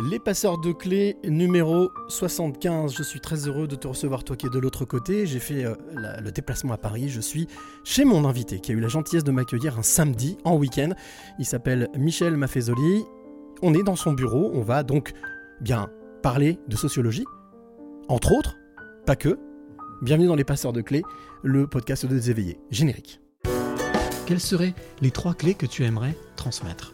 Les passeurs de clés numéro 75. Je suis très heureux de te recevoir, toi qui es de l'autre côté. J'ai fait euh, le déplacement à Paris. Je suis chez mon invité qui a eu la gentillesse de m'accueillir un samedi en week-end. Il s'appelle Michel Maffezoli. On est dans son bureau. On va donc bien parler de sociologie, entre autres, pas que. Bienvenue dans Les passeurs de clés, le podcast de éveillés. Générique. Quelles seraient les trois clés que tu aimerais transmettre?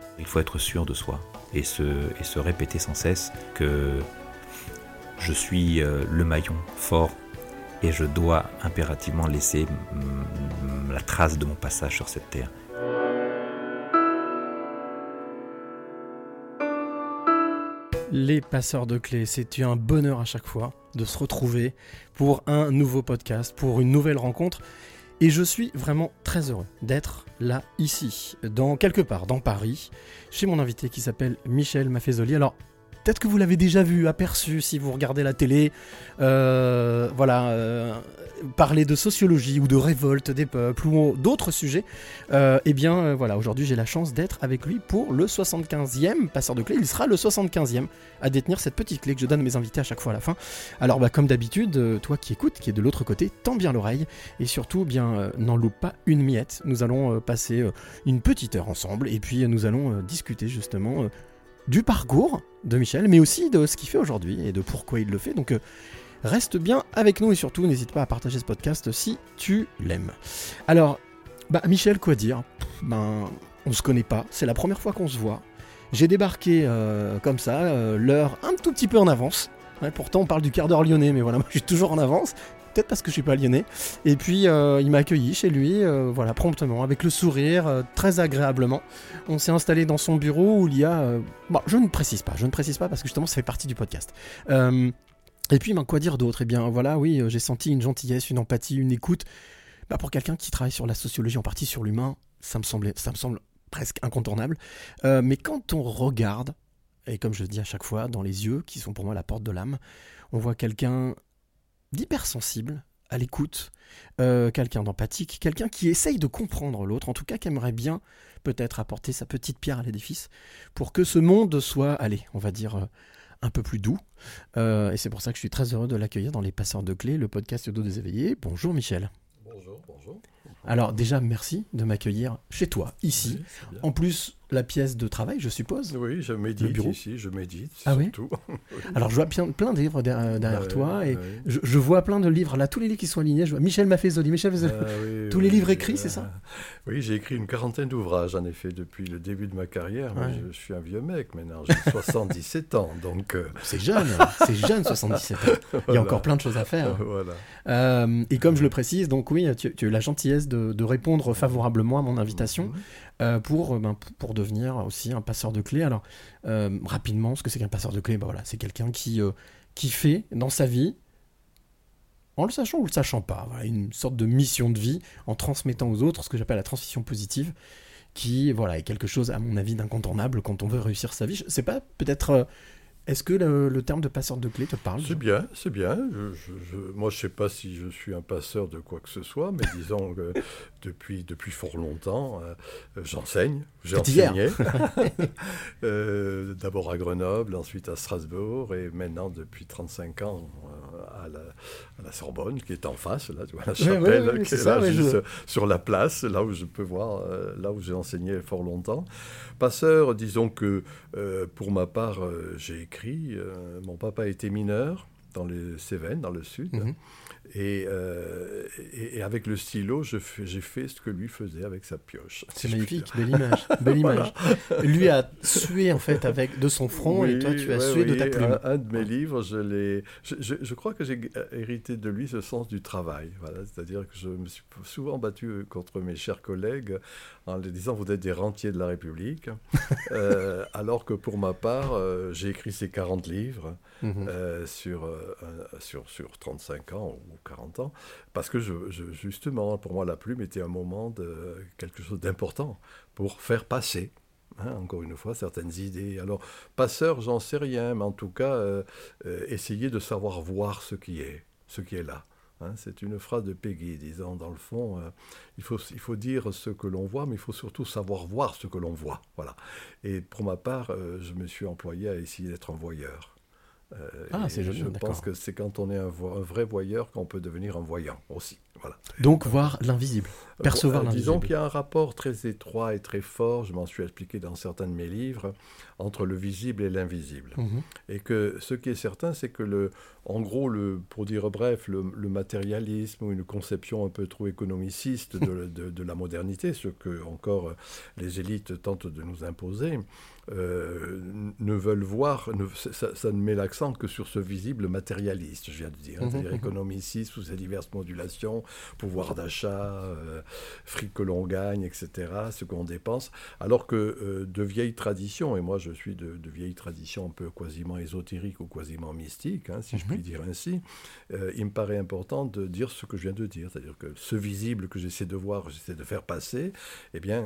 Il faut être sûr de soi et se, répéter sans cesse que je suis euh, le maillon fort et je dois impérativement laisser la trace de mon passage sur cette terre. Les passeurs de clés, c'est un bonheur à chaque fois de se retrouver pour un nouveau podcast, pour une nouvelle rencontre. Et je suis vraiment très heureux d'être là, ici, dans quelque part, dans Paris, chez mon invité qui s'appelle Michel Maffezoli. Peut-être que vous l'avez déjà vu, aperçu si vous regardez la télé. Euh, voilà, euh, parler de sociologie ou de révolte des peuples ou d'autres sujets. Euh, eh bien, voilà, aujourd'hui j'ai la chance d'être avec lui pour le 75e passeur de clés. Il sera le 75e à détenir cette petite clé que je donne à mes invités à chaque fois à la fin. Alors, bah, comme d'habitude, toi qui écoutes, qui est de l'autre côté, tends bien l'oreille et surtout, bien, n'en loupe pas une miette. Nous allons passer une petite heure ensemble et puis nous allons discuter justement du parcours de Michel, mais aussi de ce qu'il fait aujourd'hui et de pourquoi il le fait. Donc, euh, reste bien avec nous et surtout, n'hésite pas à partager ce podcast si tu l'aimes. Alors, bah, Michel, quoi dire? Ben, on se connaît pas, c'est la première fois qu'on se voit. J'ai débarqué euh, comme ça, euh, l'heure un tout petit peu en avance. Pourtant, on parle du quart d'heure lyonnais, mais voilà, moi je suis toujours en avance. Peut-être parce que je suis pas lyonnais. Et puis, euh, il m'a accueilli chez lui, euh, voilà, promptement, avec le sourire, euh, très agréablement. On s'est installé dans son bureau où il y a. bon, je ne précise pas, je ne précise pas parce que justement, ça fait partie du podcast. Et puis, ben, quoi dire d'autre? Eh bien, voilà, oui, j'ai senti une gentillesse, une empathie, une écoute. Bah, pour quelqu'un qui travaille sur la sociologie, en partie sur l'humain, ça me ça me semble presque incontournable. Mais quand on regarde, et comme je le dis à chaque fois, dans les yeux, qui sont pour moi la porte de l'âme, on voit quelqu'un d'hypersensible, à l'écoute, euh, quelqu'un d'empathique, quelqu'un qui essaye de comprendre l'autre, en tout cas qui aimerait bien peut-être apporter sa petite pierre à l'édifice pour que ce monde soit, allez, on va dire, euh, un peu plus doux. Euh, et c'est pour ça que je suis très heureux de l'accueillir dans Les Passeurs de Clés, le podcast d'eau des éveillés. Bonjour Michel. Bonjour, bonjour. Alors déjà, merci de m'accueillir chez toi, ici. Oui. En plus, la pièce de travail, je suppose. Oui, je Le médite bureau ici, je médite Ah oui surtout. Alors je vois plein, plein de livres derrière, derrière Ouais, toi et ouais. je, je vois plein de livres. Là, tous les livres qui sont alignés, je vois Michel Maffezoli, Michel Maffezoli. Ah oui, Tous oui, les livres oui, écrits, c'est ça Oui, j'ai écrit une quarantaine d'ouvrages, en effet, depuis le début de ma carrière. mais je, je suis un vieux mec maintenant, j'ai 77 ans, donc... euh, C'est jeune, c'est jeune, 77 ans. Il y a voilà. encore plein de choses à faire. Voilà. Euh, et comme je le précise, donc oui, tu, tu as eu la gentillesse de, de répondre favorablement à mon invitation Mhm. euh, pour, euh, ben, p- pour devenir aussi un passeur de clés. Alors, euh, rapidement, ce que c'est qu'un passeur de clés ben voilà, C'est quelqu'un qui, euh, qui fait dans sa vie, en le sachant ou le sachant pas, voilà, une sorte de mission de vie en transmettant aux autres ce que j'appelle la transmission positive, qui voilà, est quelque chose, à mon avis, d'incontournable quand on veut réussir sa vie. Sais pas, peut-être. Est-ce que le, le terme de passeur de clés te parle C'est bien, c'est bien. Je, je- je- moi, je ne sais pas si je suis un passeur de quoi que ce soit, mais disons que depuis, depuis fort longtemps, euh, euh, j'enseigne. J'ai enseigné. Euh, D'abord à Grenoble, ensuite à Strasbourg, et maintenant depuis 35 ans à, la, à la Sorbonne, qui est en face, là, tu vois, la chapelle, qui est ça, là, je- juste sur la place, là où je peux voir, là où j'ai enseigné fort longtemps. Passeur, disons que euh, pour ma part, j'ai écrit. euh, mon papa était mineur dans les Cévennes, dans le sud. Mhm. Et, euh, et, et avec le stylo, j'ai fait ce que lui faisait avec sa pioche. C'est si magnifique, belle image, belle image. Lui a sué en fait avec de son front et toi tu as ouais, sué de ta plume. Un, un de mes livres, je l'ai. Je, je- je crois que j'ai hérité de lui ce sens du travail. Voilà, c'est-à-dire que je me suis souvent battu contre mes chers collègues en leur disant vous êtes des rentiers de la République, Euh, alors que pour ma part, euh, j'ai écrit ces 40 livres. Mhm. euh, sur, euh, sur, sur 35 ans ou 40 ans, parce que je, je- justement, pour moi, la plume était un moment de quelque chose d'important pour faire passer. hein, encore une fois, certaines idées. Alors, passeur, j'en sais rien, mais en tout cas, essayer de savoir voir ce qui est, ce qui est là. Hein, c'est une phrase de Peggy disant, dans le fond, euh, il, faut, il faut dire ce que l'on voit, mais il faut surtout savoir voir ce que l'on voit. Voilà. Et pour ma part, euh, je me suis employé à essayer d'être un voyeur. Euh, Ah, c'est joli, Je pense que c'est quand on est un, vo- un vrai voyeur qu'on peut devenir un voyant aussi. Voilà. Donc voir l'invisible, percevoir Euh, Disons l'invisible. qu'il y a un rapport très étroit et très fort, je m'en suis expliqué dans certains de mes livres, entre le visible et l'invisible. Mhm. Et que ce qui est certain, c'est que, le, en gros, le, pour dire bref, le, le matérialisme ou une conception un peu trop économiciste de, de- de la modernité, ce que encore euh, les élites tentent de nous imposer, euh, ne veulent voir, ne- ça, ça ne met l'accent que sur ce visible matérialiste, je viens de dire, Mhm, c'est-à-dire mhm. économiciste sous ses diverses modulations, pouvoir d'achat, euh, fric que l'on gagne, etc., ce qu'on dépense, alors que euh, de vieilles traditions, et moi je suis de, de vieilles traditions un peu quasiment ésotériques ou quasiment mystiques, hein, si je Mhm. puis dire ainsi, il me paraît important de dire ce que je viens de dire, c'est-à-dire que ce visible que j'essaie de voir, j'essaie de faire passer, eh bien,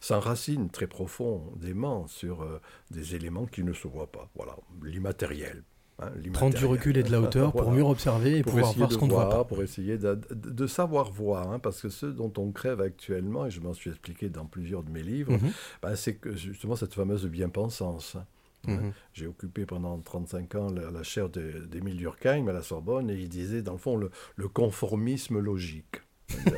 s'enracine très profondément sur euh, des éléments qui ne se voient pas. Voilà, l'immatériel. hein, Prendre du recul et de la hauteur pour Voilà mieux observer et pour pouvoir voir ce qu'on ne voit pas. pour essayer de, de- de savoir voir, hein, parce que ce dont on crève actuellement, et je m'en suis expliqué dans plusieurs de mes livres, Mhm. ben, c'est que justement cette fameuse bien-pensance. hein. Mhm. J'ai occupé pendant 35 ans la, la chaire d'Émile Durkheim à la Sorbonne, et il disait, dans le fond, le, le conformisme logique.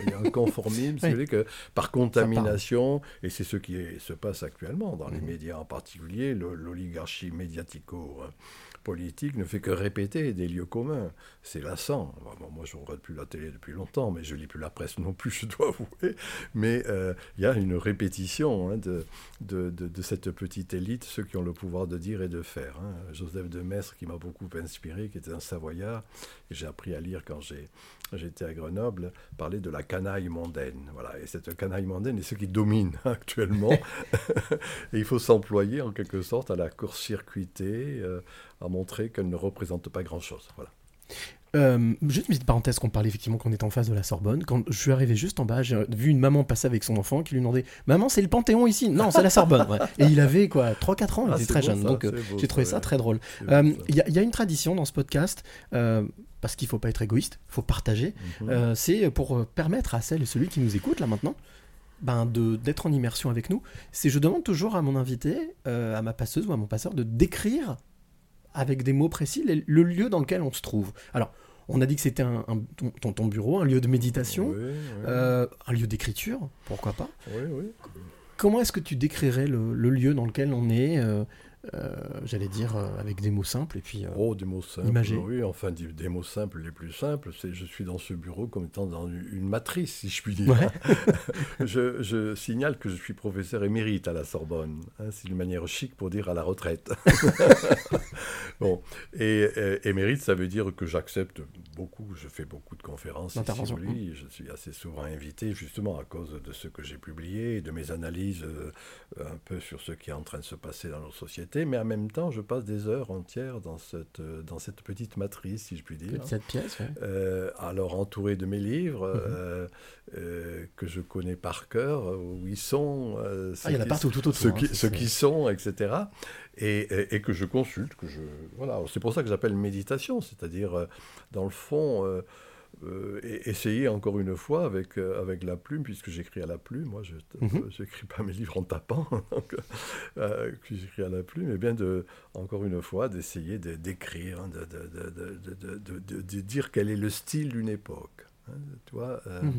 Il y a un conformisme, si vous voulez, que par contamination, et c'est ce qui est- se passe actuellement dans les médias en particulier, l'oligarchie médiatico-politique ne fait que répéter des lieux communs. C'est lassant. Bon, moi, je ne regarde plus la télé depuis longtemps, mais je lis plus la presse non plus, je dois avouer. Mais euh, il y a une répétition hein, de, de, de- de cette petite élite, ceux qui ont le pouvoir de dire et de faire. hein. Joseph de Maistre, qui m'a beaucoup inspiré, qui était un Savoyard, et j'ai appris à lire quand j'ai j'étais à Grenoble, parlait de la canaille mondaine. Voilà. Et cette canaille mondaine est ce qui domine actuellement. et il faut s'employer en quelque sorte à la court-circuiter, euh, à montrer qu'elle ne représente pas grand-chose. Voilà. Euh, juste une petite parenthèse qu'on parlait effectivement qu'on est en face de la Sorbonne. Quand je suis arrivé juste en bas, j'ai vu une maman passer avec son enfant qui lui demandait Maman, c'est le Panthéon ici Non, c'est la Sorbonne. ouais. Et il avait quoi 3-4 ans, il Ah, était très beau, jeune. ça, donc euh, j'ai trouvé ça, très drôle. Euh, Il y, a- il y a une tradition dans ce podcast, parce qu'il faut pas être égoïste, il faut partager. Mhm. C'est pour permettre à celle et celui qui nous écoute là maintenant ben, de- d'être en immersion avec nous. C'est je demande toujours à mon invité, à ma passeuse ou à mon passeur, de décrire avec des mots précis les- le lieu dans lequel on se trouve. Alors, on a dit que c'était un, un- ton, bureau, un lieu de méditation, Oui, oui. euh, un lieu d'écriture, pourquoi pas. oui, oui. Comment est-ce que tu décrirais le, le lieu dans lequel on est euh, euh, J'allais dire euh, avec des mots simples et puis. euh, Oh, des mots simples. Oui, enfin, des, des mots simples les plus simples. C'est je suis dans ce bureau comme étant dans une, matrice, si je puis dire. Ouais. je, je signale que je suis professeur émérite à la Sorbonne. hein, c'est une manière chic pour dire à la retraite. bon, et émérite, ça veut dire que j'accepte beaucoup. Je fais beaucoup de conférences ici Lit. Je suis assez souvent invité, justement à cause de ce que j'ai publié de mes analyses euh, un peu sur ce qui est en train de se passer dans nos sociétés. Mais en même temps, je passe des heures entières dans cette, euh, dans cette petite matrice, si je puis dire. cette pièce, ouais. Euh, alors entouré de mes livres Mhm. euh, euh, que je connais par cœur, où ils sont, Ah, il y en a partout, tout autour. ceux hein, qui, ceux qui sont, etc. Et, et- et que je consulte, que je voilà. C'est pour ça que j'appelle méditation, c'est-à-dire dans le fond. Euh, et- essayer encore une fois avec, euh, avec la plume, puisque j'écris à la plume, moi je Mhm. n'écris pas mes livres en tapant, donc, euh, j'écris à la plume, et bien de, encore une fois d'essayer de- d'écrire, hein, de, de- de- de- dire quel est le style d'une époque. hein, tu vois, Mhm,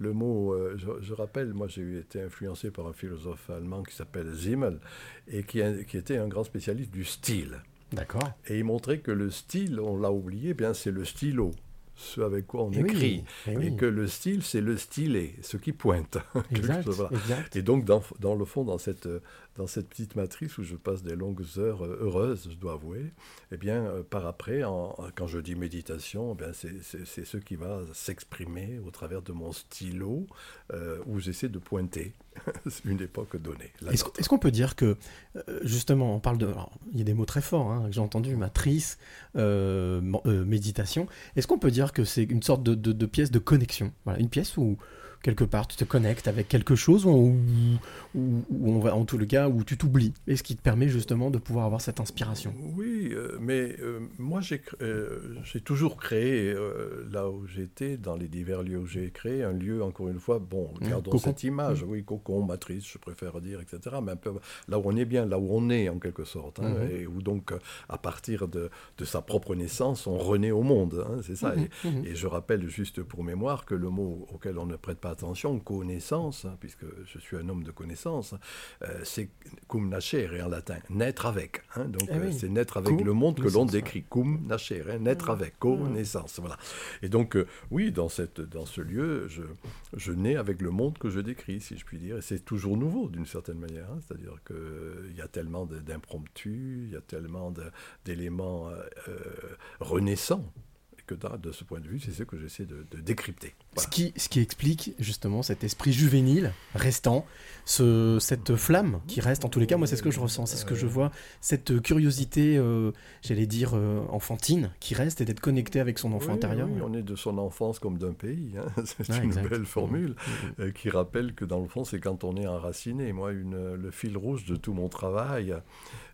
le mot, je, je rappelle, moi j'ai été influencé par un philosophe allemand qui s'appelle Simmel, et qui, qui était un grand spécialiste du style. D'accord. Et il montrait que le style, on l'a oublié, eh bien c'est le stylo, ce avec quoi on Eh oui, écrit. eh oui. Et que le style, c'est le stylet, ce qui pointe. Exact, Voilà. exact. Et donc, dans, dans le fond, dans cette, dans cette petite matrice où je passe des longues heures euh, heureuses, je dois avouer, eh bien, euh, par après, en- quand je dis méditation, eh c'est- ce qui va s'exprimer au travers de mon stylo, euh, où j'essaie de pointer une époque donnée. Est-ce qu'on peut dire que, justement, on parle de. alors, il y a des mots très forts hein, que j'ai entendus matrice, euh, mo- euh, méditation. Est-ce qu'on peut dire que c'est une sorte de, de- de pièce de connexion? Voilà, une pièce où, quelque part, tu te connectes avec quelque chose, ou on va, en tout le cas, où tu t'oublies. Et ce qui te permet justement de pouvoir avoir cette inspiration. Oui, euh, mais euh, moi j'ai euh, toujours créé, euh, là où j'étais, dans les divers lieux où j'ai créé, un lieu, encore une fois, bon, Mmh, gardons cocon. cette image, oui, cocon, matrice, je préfère dire, etc., mais un peu là où on est bien, là où on est en quelque sorte, hein, Mhm. et où donc, à partir de, de sa propre naissance, on renaît au monde, hein, c'est ça. Et- et je rappelle juste pour mémoire que le mot auquel on ne prête pas attention, connaissance, hein, puisque je suis un homme de connaissance, euh, c'est cum nascere en latin, naître avec. hein. donc Ah euh, c'est naître avec le monde que l'on décrit, cum nascere, hein, naître avec, connaissance. Voilà. Et donc, euh, oui, dans, cette, dans ce lieu, je, je nais avec le monde que je décris, si je puis dire. Et c'est toujours nouveau, d'une certaine manière. hein. C'est-à-dire qu'il y a tellement d'impromptus, il y a tellement d'éléments renaissants, que de ce point de vue, c'est ce que j'essaie de, de décrypter. Ce, qui, ce qui explique justement cet esprit juvénile restant, ce, cette flamme qui reste, en tous les cas, moi c'est ce que je ressens, c'est ce que je vois, cette curiosité, euh, j'allais dire, euh, enfantine, qui reste et d'être connecté avec son enfant Oui, intérieur. oui, on est de son enfance comme d'un pays. hein. C'est une exact. belle formule Mhm. euh, qui rappelle que dans le fond, c'est quand on est enraciné. Moi, une, le fil rouge de tout mon travail,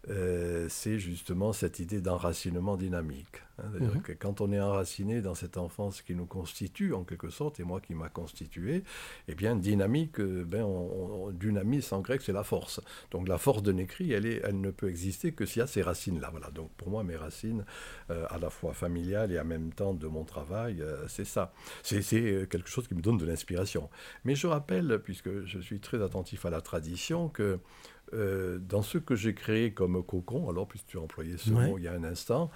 euh, c'est justement cette idée d'enracinement dynamique. hein. Mhm. que quand on est enraciné dans cette enfance qui nous constitue, en quelque sorte, et moi qui m'a constitué, eh bien, dynamique, euh, ben, on, on- dynamis en grec, c'est la force. Donc la force de Nécri, elle, est, elle ne peut exister que s'il y a ces racines-là. Voilà. Donc pour moi, mes racines, euh, à la fois familiales et en même temps de mon travail, euh, c'est ça. C'est quelque chose qui me donne de l'inspiration. Mais je rappelle, puisque je suis très attentif à la tradition, que euh, dans ce que j'ai créé comme cocon, alors puisque tu as employé ce Ouais. mot il y a un instant,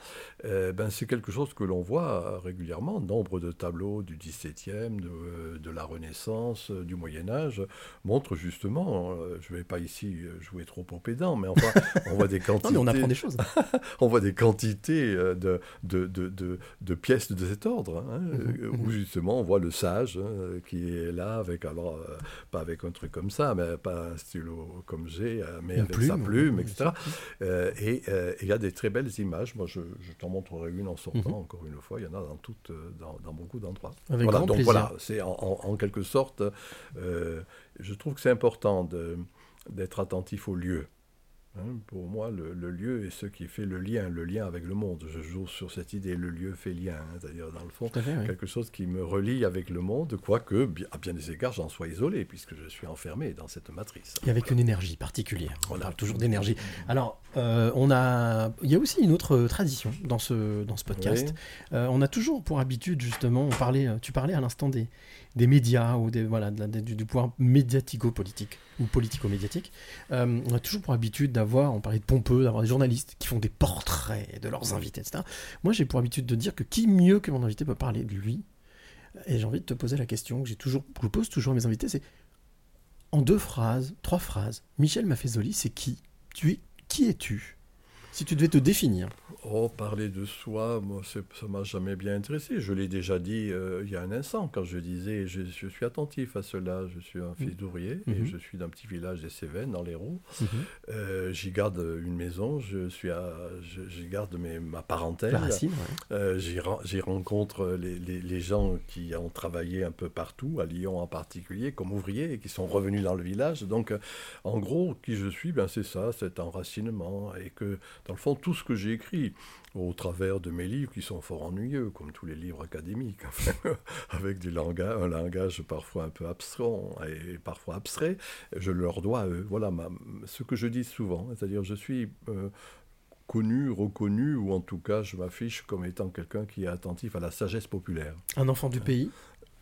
euh, ben, c'est quelque chose que l'on voit euh, régulièrement. Nombre de tableaux du XVIIe, de, de la Renaissance, du Moyen Âge, montrent justement, je ne vais pas ici jouer trop au pédant, mais enfin, on voit des Non, quantités mais on apprend des choses. on voit des quantités de, de, de, de- de pièces de cet ordre, hein, Mhm, où justement on voit le sage hein, qui est là, avec alors, pas avec un truc comme ça, mais pas un stylo comme j'ai, mais Une avec sa plume, plume, oui, etc. Euh, et euh, il y a des très belles images. Moi, je, je t'en montrerai une en sortant, Mhm. encore une fois. Il y en a dans, toutes, euh, dans, dans beaucoup d'endroits. Voilà, donc plaisir. voilà, c'est en, en- en quelque sorte, euh, je trouve que c'est important d'être attentif au lieu. Hein, pour moi, le, le lieu est ce qui fait le lien, le lien avec le monde. Je joue sur cette idée, le lieu fait lien, hein, c'est-à-dire dans le fond, fait, oui. quelque chose qui me relie avec le monde, quoique, à bien des égards, j'en sois isolé, puisque je suis enfermé dans cette matrice. Et avec une énergie particulière. On Voilà. parle toujours d'énergie. Alors, euh, on a, il y a aussi une autre euh, tradition dans ce, dans ce podcast. Oui. Euh, on a toujours pour habitude, justement, on parlait, tu parlais à l'instant des, des médias ou des, voilà, du pouvoir médiatico-politique ou politico-médiatique. Euh, on a toujours pour habitude d'avoir, on parlait de pompeux, d'avoir des journalistes qui font des portraits de leurs invités, etc. Moi, j'ai pour habitude de dire que qui mieux que mon invité peut parler de lui? Et j'ai envie de te poser la question que j'ai toujours, que je pose toujours à mes invités, c'est en deux phrases, trois phrases, Michel Maffezoli, c'est qui? Tu es qui es-tu? Si tu devais te définir. Oh, parler de soi, moi, ça m'a jamais bien intéressé. Je l'ai déjà dit euh, il y a un instant, quand je disais, je, je suis attentif à cela. Je suis un fils d'ouvrier et Mhm. je suis d'un petit village des Cévennes, dans l'Hérault. Euh, j'y garde une maison, je suis à- j'y garde mes, ma parentèle. Ouais. Euh, j'y, ren- j'y rencontre les, les- les gens qui ont travaillé un peu partout, à Lyon en particulier, comme ouvriers, et qui sont revenus dans le village. Donc, en gros, qui je suis, ben, c'est ça, cet enracinement. Et que, dans le fond, tout ce que j'ai écrit, au travers de mes livres, qui sont fort ennuyeux, comme tous les livres académiques, avec du langage, un langage parfois un peu abstrait et parfois abstrait, je leur dois à eux. Voilà ma- ce que je dis souvent, c'est-à-dire je suis... euh, connu, reconnu, ou en tout cas je m'affiche comme étant quelqu'un qui est attentif à la sagesse populaire. Un enfant du pays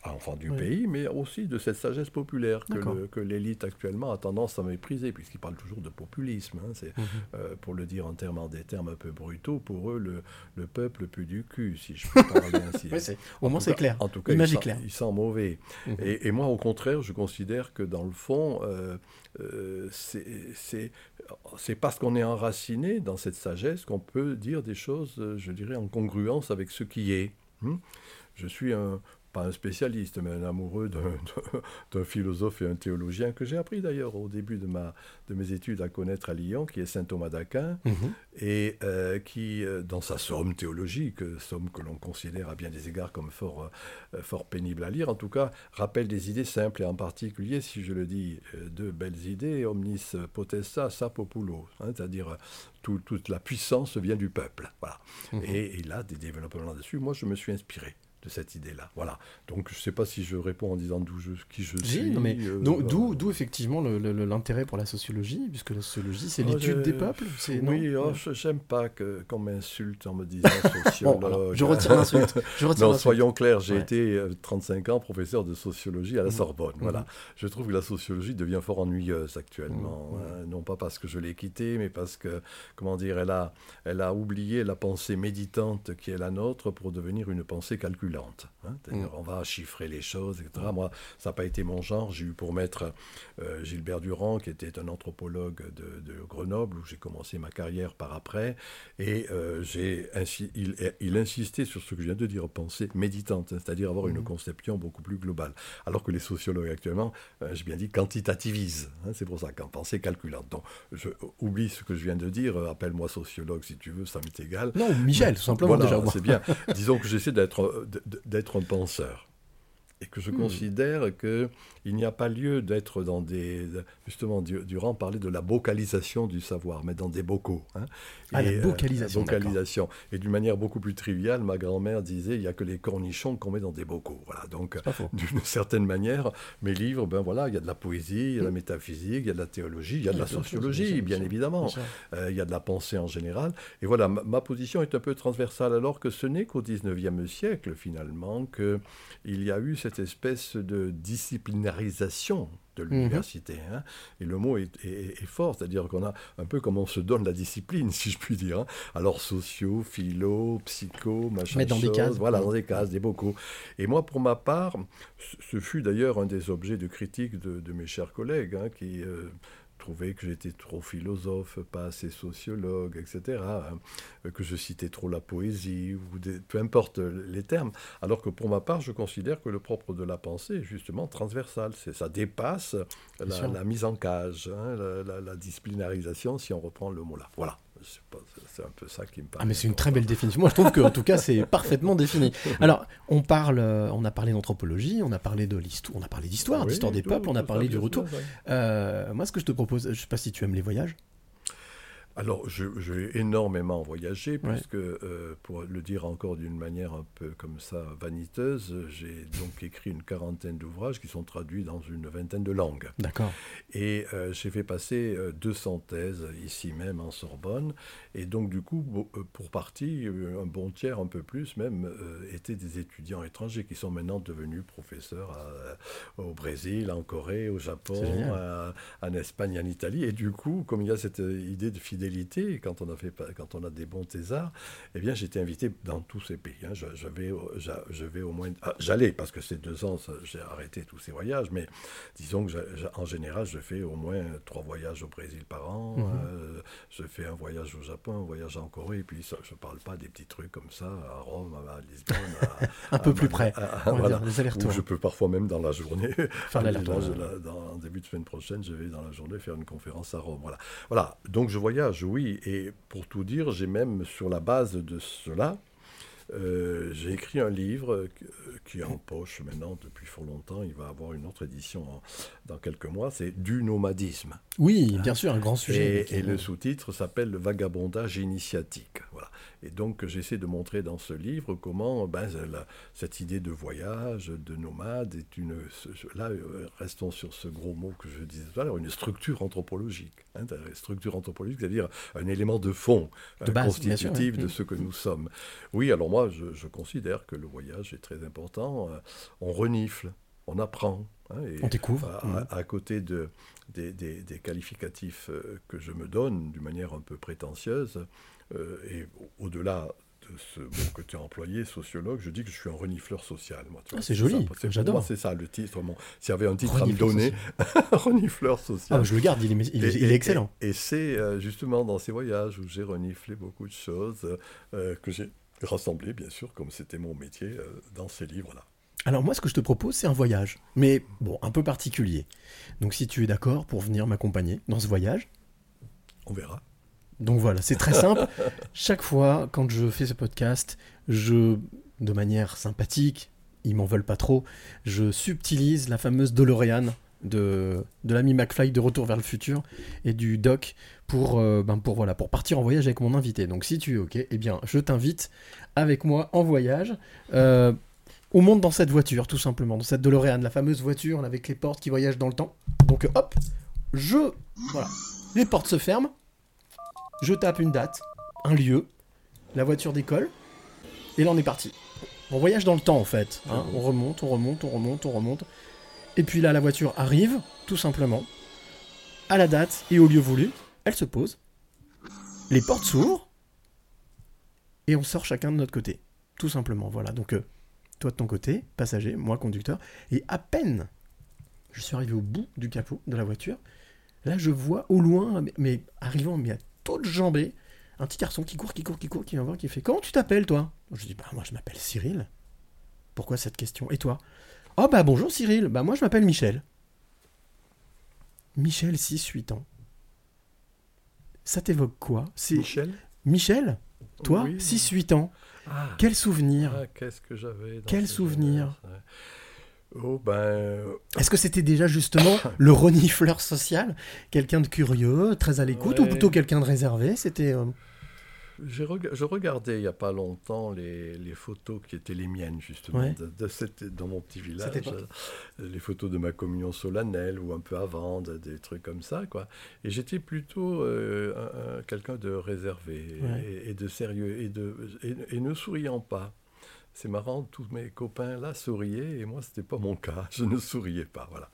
enfant du Oui. pays, mais aussi de cette sagesse populaire que l'élite actuellement a tendance à mépriser, puisqu'ils parlent toujours de populisme. hein. C'est, Mhm. euh, pour le dire en termes, en des termes un peu brutaux, pour eux, le, le peuple pue du cul, si je peux parler ainsi. Au moins c'est clair. En tout cas, il sent, claire. il sent mauvais. Mhm. Et, et moi, au contraire, je considère que dans le fond, euh, euh, c'est- c'est parce qu'on est enraciné dans cette sagesse qu'on peut dire des choses, je dirais, en congruence avec ce qui est. Hmm je suis un, pas un spécialiste, mais un amoureux d'un- philosophe et un théologien que j'ai appris d'ailleurs au début de, ma, de mes études à connaître à Lyon, qui est saint Thomas d'Aquin, Mhm. et euh, qui, euh, dans sa somme théologique, somme que l'on considère à bien des égards comme fort, euh, fort pénible à lire, en tout cas, rappelle des idées simples, et en particulier, si je le dis, deux belles idées, omnis potesta sa populo, hein, c'est-à-dire tout- toute la puissance vient du peuple. Voilà. Mhm. Et il a des développements là-dessus. Moi, je me suis inspiré de cette idée-là. Voilà. Donc, je ne sais pas si je réponds en disant d'où je, qui je suis. non, mais euh, donc, d'où, d'où effectivement l'intérêt pour la sociologie, puisque la sociologie c'est Oh, l'étude des peuples. C'est, Oui, oh, j'aime pas que, qu'on m'insulte en me disant sociologue. Je retire l'insulte. Je retire Non, soyons clairs, j'ai Ouais. été euh, 35 ans professeur de sociologie à la Mhm. Sorbonne. Mhm. Voilà. Je trouve que la sociologie devient fort ennuyeuse actuellement. Mhm. hein. Non pas parce que je l'ai quittée, mais parce que, comment dire, elle a, elle a oublié la pensée méditante qui est la nôtre pour devenir une pensée hein. Mhm. on va chiffrer les choses, etc. Moi, ça n'a pas été mon genre. J'ai eu pour maître euh, Gilbert Durand, qui était un anthropologue de, de Grenoble, où j'ai commencé ma carrière par après. Et euh, j'ai il, il insistait sur ce que je viens de dire, pensée méditante, hein, c'est-à-dire avoir une Mhm. conception beaucoup plus globale. Alors que les sociologues actuellement, euh, j'ai bien dit, quantitativisent. hein, c'est pour ça qu'en pensée calculante. Donc, je oublie ce que je viens de dire, euh, appelle-moi sociologue si tu veux, ça m'est égal. Non, Michel, tout simplement Voilà, déjà. c'est bien. Disons que j'essaie d'être, d'être un penseur. Et que je Hmm. considère qu'il n'y a pas lieu d'être dans des. Justement, Du- Durand parlait de la vocalisation du savoir, mais dans des bocaux. hein. Ah, la Et, euh, la vocalisation. Et d'une manière beaucoup plus triviale, ma grand-mère disait il n'y a que les cornichons qu'on met dans des bocaux. Voilà. Donc, d'une certaine manière, mes livres, ben voilà, il y a de la poésie, il y a de la métaphysique, il y a de la théologie, il y a de Hmm. la sûr, sociologie, bien évidemment. Euh, il y a de la pensée en général. Et voilà, ma, ma position est un peu transversale, alors que ce n'est qu'au XIXe siècle, finalement, qu'il y a eu cette espèce de disciplinarisation de l'université. hein. Et le mot est, est- est fort, c'est-à-dire qu'on a un peu comme on se donne la discipline, si je puis dire. hein. Alors, sociaux, philo, psycho, machin. Mettre dans des cases. Voilà, dans des cases, des bocaux. Et moi, pour ma part, ce- ce fut d'ailleurs un des objets de critique de, de mes chers collègues, hein, qui euh, trouvaient que j'étais trop philosophe, pas assez sociologue, etc., hein, que je citais trop la poésie, ou des- peu importe les termes. Alors que pour ma part, je considère que le propre de la pensée est justement transversal. C'est, ça dépasse la mise en cage, hein, la, la- la disciplinarisation, si on reprend le mot là. Voilà. C'est, un peu ça qui me paraît. Ah mais c'est une très belle définition. Moi je trouve que en tout cas c'est parfaitement défini. Alors on parle, euh, on a parlé d'anthropologie, on a parlé de l'histoire, on a parlé d'histoire, Ah oui, d'histoire des tout- peuples, on a parlé du retour. Euh, moi ce que je te propose, je sais pas si tu aimes les voyages. Alors, j'ai énormément voyagé, puisque, euh, pour le dire encore d'une manière un peu comme ça vaniteuse, j'ai donc écrit une quarantaine d'ouvrages qui sont traduits dans une vingtaine de langues. D'accord. Et euh, j'ai fait passer euh, 200 thèses ici même en Sorbonne. Et donc, du coup, euh, pour partie, euh, un bon tiers, un peu plus même, euh, étaient des étudiants étrangers qui sont maintenant devenus professeurs à- au Brésil, en Corée, au Japon, à- en Espagne, en Italie. Et du coup, comme il y a cette euh, idée de fidélité, quand on a, fait, pa- quand on a des bons thésards, eh bien, j'étais invité dans tous ces pays. hein. Je, je vais, je vais au moins. ah, J'allais, parce que ces deux ans, j'ai arrêté tous ces voyages, mais disons que en général, je fais au moins trois voyages au Brésil par an. Mhm. euh, je fais un voyage au Japon, un voyage en Corée, et puis ça, je ne parle pas des petits trucs comme ça, à Rome, à Lisbonne. à- Un peu à plus près, on va voilà. dire, les Où allers-retours. je peux parfois même dans la journée. Faire l'aller-retour, en début de semaine prochaine, je vais dans la journée faire une conférence à Rome. Voilà. voilà. Donc je voyage, oui. Et pour tout dire, j'ai même sur la base de cela, euh, j'ai écrit un livre euh, qui est en poche maintenant depuis fort longtemps. Il va avoir une autre édition en- dans quelques mois. C'est Du nomadisme. Oui, bien sûr, un grand sujet. Et, et le sous-titre s'appelle Le vagabondage initiatique. Voilà. Et donc, j'essaie de montrer dans ce livre comment ben, la- cette idée de voyage, de nomade, est une. Là, euh, restons sur ce gros mot que je disais tout à l'heure, une structure anthropologique. Hein, structure anthropologique, c'est-à-dire un élément de fond, De euh, base, sûr, constitutif de ce que nous sommes. Oui, alors moi, je, je considère que le voyage est très important. Euh, On renifle, on apprend. hein, et On découvre. à, côté de, des, des- des qualificatifs euh, que je me donne d'une manière un peu prétentieuse, euh, et au- au-delà de ce mot que tu as employé, sociologue, je dis que je suis un renifleur social. Moi, Ah, c'est joli, j'adore. C'est ça le titre. Mon- S'il y avait un titre Renifleur à me donner, renifleur social. Ah, je le garde, il est, il est- Et- il est et- excellent. Et, et c'est euh, justement dans ces voyages où j'ai reniflé beaucoup de choses euh, que j'ai rassemblées, bien sûr, comme c'était mon métier, euh, dans ces livres-là. Alors moi, ce que je te propose, c'est un voyage, mais bon, un peu particulier. Donc si tu es d'accord pour venir m'accompagner dans ce voyage, On verra. Donc voilà, c'est très simple. Chaque fois, quand je fais ce podcast, je, de manière sympathique, ils m'en veulent pas trop, je subtilise la fameuse DeLorean de, de l'ami McFly de Retour vers le futur et du doc pour, euh, ben pour, voilà, pour partir en voyage avec mon invité. Donc si tu es OK, eh bien, je t'invite avec moi en voyage. Euh, on monte dans cette voiture, tout simplement, dans cette DeLorean, la fameuse voiture avec les portes qui voyagent dans le temps. Donc hop, je... Voilà. Les portes se ferment, je tape une date, un lieu, la voiture décolle, et là on est parti. On voyage dans le temps en fait. hein. On remonte, on remonte, on remonte, on remonte. Et puis là la voiture arrive, tout simplement, à la date et au lieu voulu. Elle se pose, les portes s'ouvrent, et on sort chacun de notre côté. Tout simplement, voilà. Donc euh, toi de ton côté, passager, moi conducteur, et à peine je suis arrivé au bout du capot de la voiture, là je vois au loin, mais, mais arrivant mais à toute jambée, un petit garçon qui court, qui court, qui court, qui vient voir, qui fait Comment tu t'appelles toi? Je dis Bah moi je m'appelle Cyril. Pourquoi cette question? Et toi? Oh bah bonjour Cyril, bah moi je m'appelle Michel. Michel, 6-8 ans. Ça t'évoque quoi? C'est Michel? Michel? Toi, Oui. 6-8 ans. Ah, Quel souvenir? Ah, qu'est-ce que j'avais Quel souvenir? Oh ben, euh, Est-ce que c'était déjà justement le renifleur social? Quelqu'un de curieux, très à l'écoute, ou plutôt quelqu'un de réservé? C'était. euh, je regardais il n'y a pas longtemps les, les photos qui étaient les miennes, justement, Ouais. de, de cette, dans mon petit village. les photos de ma communion solennelle ou un peu avant, de- des trucs comme ça. quoi. Et j'étais plutôt euh, un- un- quelqu'un de réservé Ouais. et, et de sérieux et, de, et, et ne souriant pas. C'est marrant, tous mes copains là souriaient et moi, ce n'était pas mon cas. Je ne souriais pas. Voilà.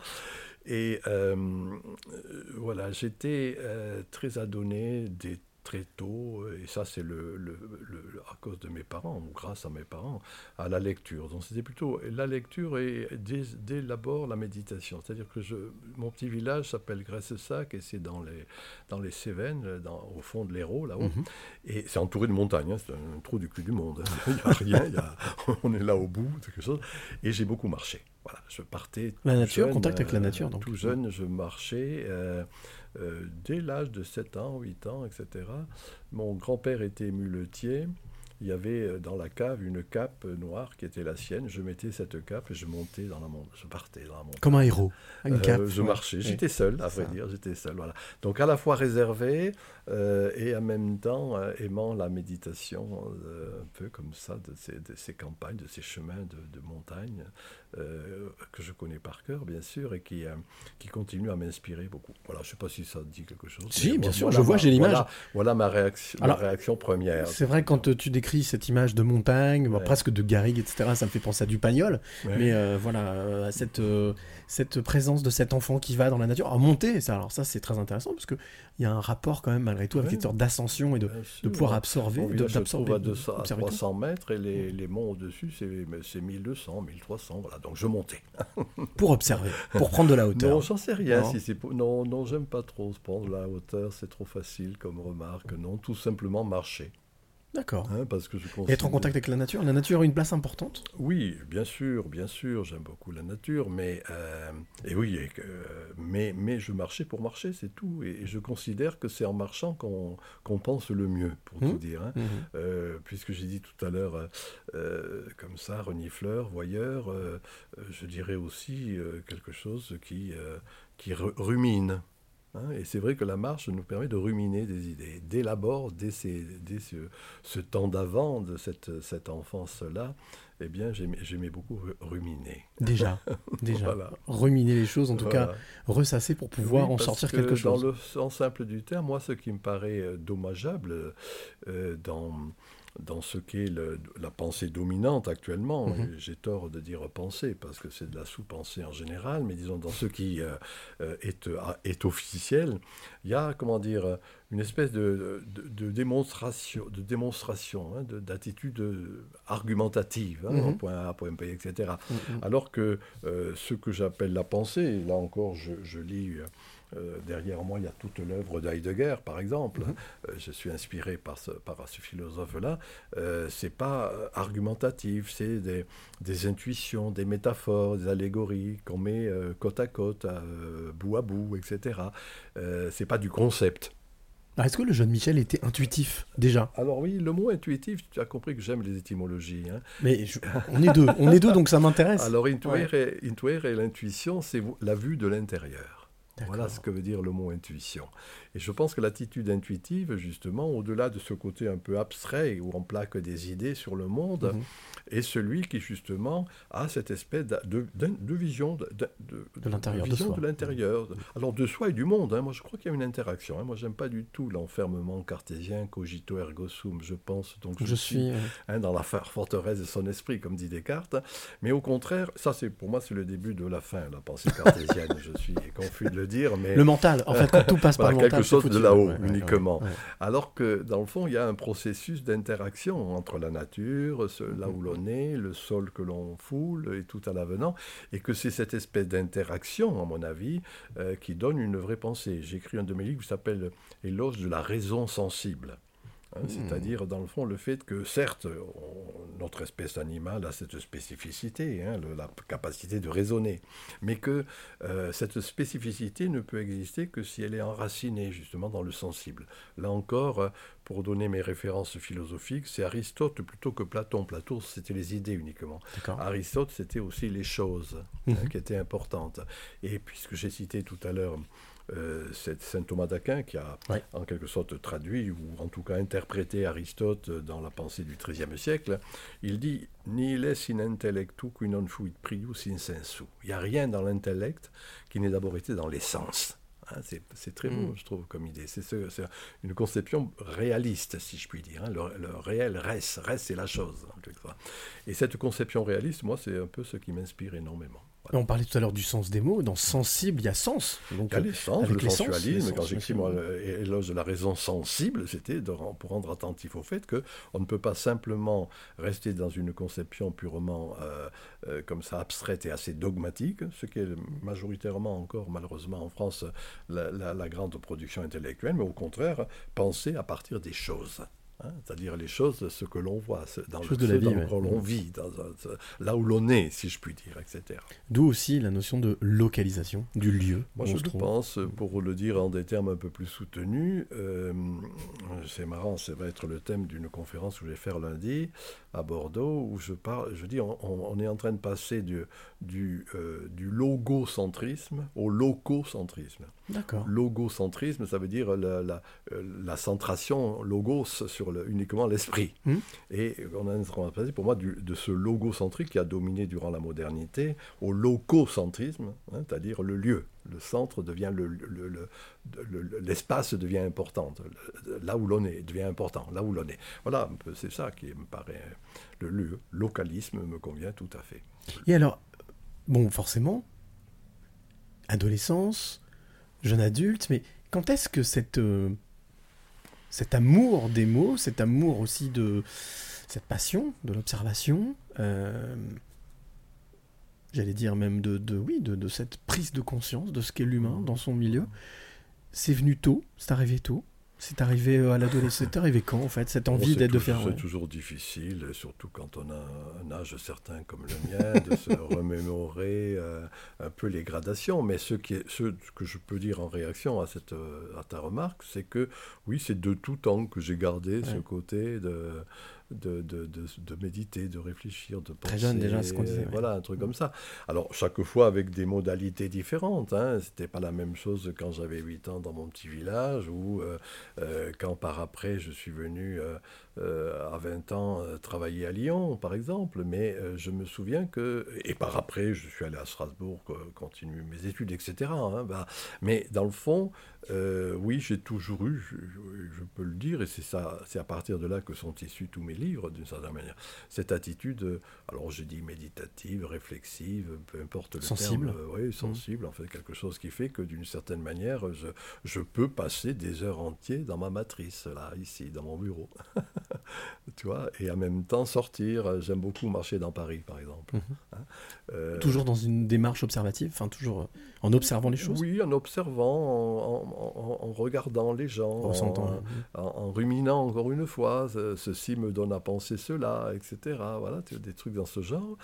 Et euh, euh, voilà, j'étais euh, très adonné des très tôt, et ça c'est le, le- le- à cause de mes parents, ou grâce à mes parents, à la lecture. Donc c'était plutôt la lecture et dès, dès l'abord la méditation. C'est-à-dire que je, mon petit village s'appelle Grèce-Sac et c'est dans les, dans les Cévennes, dans, au fond de l'Hérault, là-haut. Mhm. Et c'est entouré de montagnes, hein, c'est un, trou du cul du monde. hein. Il n'y a rien, il y a- on est là au bout, quelque chose. Et j'ai beaucoup marché. Voilà, je partais. La nature, jeune, contact avec la euh, nature, donc. Tout jeune, je marchais. euh, euh, dès l'âge de 7 ans, 8 ans, etc. Mon grand-père était muletier. Il y avait euh, dans la cave une cape noire qui était la sienne. Je mettais cette cape et je montais dans la montagne. Je partais dans la montagne. Comme un héros. Une Euh, cape. je ouais. marchais. J'étais seul, à vrai dire. J'étais seul. Voilà. Donc à la fois réservé euh, et en même temps euh, aimant la méditation, euh, un peu comme ça, de ces, de ces campagnes, de ces chemins de, de montagne que je connais par cœur, bien sûr, et qui, qui continuent à m'inspirer beaucoup. Voilà. Je ne sais pas si ça dit quelque chose. Si, bien sûr, je vois, j'ai l'image. Voilà, voilà ma, réaction, ma Alors, réaction première. C'est vrai, quand tu décris cette image de montagne, bah, Ouais. presque de garrigue, etc., ça me fait penser à du pagnol. Ouais. Mais voilà, à cette, cette présence de cet enfant qui va dans la nature, à monter, ça, alors ça c'est très intéressant, parce qu'il y a un rapport quand même, malgré tout, avec une sorte d'ascension et de, de pouvoir absorber, se d'absorber. à, de- 200, à d'observer tout. 300 mètres et les, les monts au-dessus, c'est c'est 1200, 1300. Voilà, donc je montais. Pour observer, pour prendre de la hauteur. Non, j'en sais rien. Non. Si c'est pour- non, non, j'aime pas trop se prendre la hauteur, c'est trop facile comme remarque. Non, tout simplement marcher. D'accord. hein, parce que je Et être en contact avec la nature. La nature a une place importante. Oui, bien sûr, bien sûr, j'aime beaucoup la nature, mais euh, et oui, et mais mais je marchais pour marcher, c'est tout. Et, et je considère que c'est en marchant qu'on pense le mieux, pour tout dire. hein. Euh, puisque j'ai dit tout à l'heure, euh, comme ça, renifleur, voyeur, je dirais aussi quelque chose qui, qui ru- rumine. Hein. et c'est vrai que la marche nous permet de ruminer des idées. Dès l'abord, dès, dès ce, ce temps d'avant, de cette, cette enfance-là, eh bien, j'aimais beaucoup ru- ruminer. Déjà, déjà. Voilà. Ruminer les choses, en tout Voilà. cas, ressasser pour pouvoir Oui, en sortir que quelque chose. Dans le sens simple du terme, moi, ce qui me paraît euh, dommageable euh, dans, dans ce qu'est la pensée dominante actuellement. Mhm. J'ai tort de dire pensée parce que c'est de la sous-pensée en général, mais disons dans ce qui euh, euh, est, euh, est officiel, il y a, comment dire, une espèce de, de- de démonstration, de démonstration hein, de- d'attitude argumentative, hein, Mhm. point A, point B, etc. Mhm. Alors que euh, ce que j'appelle la pensée, là encore je, je lis euh, derrière moi, il y a toute l'œuvre d'Heidegger, par exemple. Mhm. Euh, je suis inspiré par ce, par ce philosophe-là. Euh, c'est pas euh, argumentatif, c'est des, des intuitions, des métaphores, des allégories qu'on met côte à côte, bout à bout, etc. C'est pas du concept. Est-ce que le jeune Michel était intuitif déjà? Alors oui, le mot intuitif, tu as compris que j'aime les étymologies. hein. Mais je- on est deux, on est deux donc ça m'intéresse. Alors intuire, et, intuire et l'intuition, c'est la vue de l'intérieur. Voilà ce que veut dire le mot intuition. Et je pense que l'attitude intuitive, justement, au-delà de ce côté un peu abstrait où on plaque des idées sur le monde, Mhm. est celui qui, justement, a cette espèce de, vision de, de- l'intérieur de l'intérieur. Alors, de soi et du monde. hein. Moi, je crois qu'il y a une interaction. hein. Moi, j'aime pas du tout l'enfermement cartésien, cogito ergo sum. Je pense, donc Je suis. euh, hein, dans la forteresse de son esprit, comme dit Descartes. Mais au contraire, ça, c'est pour moi, c'est le début de la fin, la pensée cartésienne. je suis confus de le dire, mais Le mental, en fait, quand tout passe par le mental. Chose foutu. de là-haut, Ouais, ouais, ouais, uniquement. ouais. alors que dans le fond, il y a un processus d'interaction entre la nature, ce- là où l'on est, le sol que l'on foule et tout à l'avenant, et que c'est cette espèce d'interaction, à mon avis, euh, qui donne une vraie pensée. J'ai écrit un de mes livres qui s'appelle Éloge de la raison sensible. Hein, C'est-à-dire, dans le fond, le fait que, certes, on- notre espèce animale a cette spécificité, hein, le- la capacité de raisonner, mais que euh, cette spécificité ne peut exister que si elle est enracinée, justement, dans le sensible. Là encore, pour donner mes références philosophiques, c'est Aristote plutôt que Platon. Platon, c'était les idées uniquement. Aristote, c'était aussi les choses hein, Mhm. qui étaient importantes. Et puisque j'ai cité tout à l'heure euh, cette saint Thomas d'Aquin qui a Ouais. en quelque sorte traduit ou en tout cas interprété Aristote dans la pensée du XIIIe siècle, il dit Nihil est in intellectu qui non fuit prius in sensu. Il n'y a rien dans l'intellect qui n'ait d'abord été dans les sens. Hein, c'est, c'est très beau, Mm. je trouve, comme idée. C'est, ce- c'est une conception réaliste, si je puis dire. hein. Le, le réel reste, reste, c'est la chose, en quelque sorte. Et cette conception réaliste, moi, c'est un peu ce qui m'inspire énormément. On parlait tout à l'heure du sens des mots. Dans sensible, il y a sens. Donc, Il y a les sens, avec le les sens, sensualisme. sens, Quand j'écris éloge de la raison sensible, c'était pour rendre attentif au fait que on ne peut pas simplement rester dans une conception purement euh, euh, comme ça abstraite et assez dogmatique, ce qui est majoritairement encore malheureusement en France la, la- la grande production intellectuelle, mais au contraire penser à partir des choses. Hein, c'est-à-dire les choses, ce que l'on voit, dans le de la vie, dans ouais. lequel l'on vit, dans un- ce- là où l'on est, si je puis dire, etc. D'où aussi la notion de localisation du lieu. Moi, je pense, pour le dire en des termes un peu plus soutenus, euh, c'est marrant, ça va être le thème d'une conférence que je vais faire lundi à Bordeaux, où je parle, je dis, on, est en train de passer du, du, euh, du logocentrisme au lococentrisme. D'accord. Logocentrisme, ça veut dire la, la, euh, la centration logos sur le- uniquement l'esprit. Hmm. Et on train de passer, pour moi, du- de ce logocentrique qui a dominé durant la modernité au lococentrisme, hein, c'est-à-dire le lieu. Le centre devient le, le- le- l'espace devient important. Là où l'on est devient important. Là où l'on est. Voilà, c'est ça qui me paraît le lieu. Localisme me convient tout à fait. Et alors, bon, forcément, adolescence, jeune adulte, mais quand est-ce que cette, euh, cet amour des mots, cet amour aussi de cette passion de l'observation, euh, j'allais dire même de, de oui, de, de cette prise de conscience de ce qu'est l'humain dans son milieu, c'est venu tôt, c'est arrivé tôt. C'est arrivé euh, à l'adolescence. C'est arrivé quand, en fait, cette envie Bon, d'être de faire. C'est toujours difficile, surtout quand on a un âge certain comme le mien, de se remémorer euh, un peu les gradations. Mais ce, qui est, ce que je peux dire en réaction à, cette, euh, à ta remarque, c'est que oui, c'est de tout temps que j'ai gardé ce côté de, de, de, de- de méditer, de réfléchir, de penser. Très jeune déjà, ce qu'on disait, ouais. Voilà, un truc comme ça. Alors, chaque fois avec des modalités différentes. Hein. C'était pas la même chose quand j'avais 8 ans dans mon petit village ou euh, euh, quand par après je suis venu euh, à 20 ans euh, travaillé à Lyon, par exemple, mais euh, je me souviens que, et par après, je suis allé à Strasbourg, continuer mes études, etc. hein, bah, mais dans le fond, euh, oui, j'ai toujours eu, je, peux le dire, et c'est ça, c'est à partir de là que sont issus tous mes livres, d'une certaine manière, cette attitude, alors j'ai dit méditative, réflexive, peu importe le Sensible. terme, euh, oui, sensible, en fait, quelque chose qui fait que d'une certaine manière, je, je peux passer des heures entières dans ma matrice, là, ici, dans mon bureau. tu vois, et en même temps sortir. J'aime beaucoup marcher dans Paris, par exemple. Mhm. Hein, euh, Toujours dans une démarche observative, enfin toujours euh, en observant les choses, Oui, en observant, en, en- en- en regardant les gens, en ruminant encore une fois, ce- ceci me donne à penser cela, etc. Voilà, des trucs dans ce genre.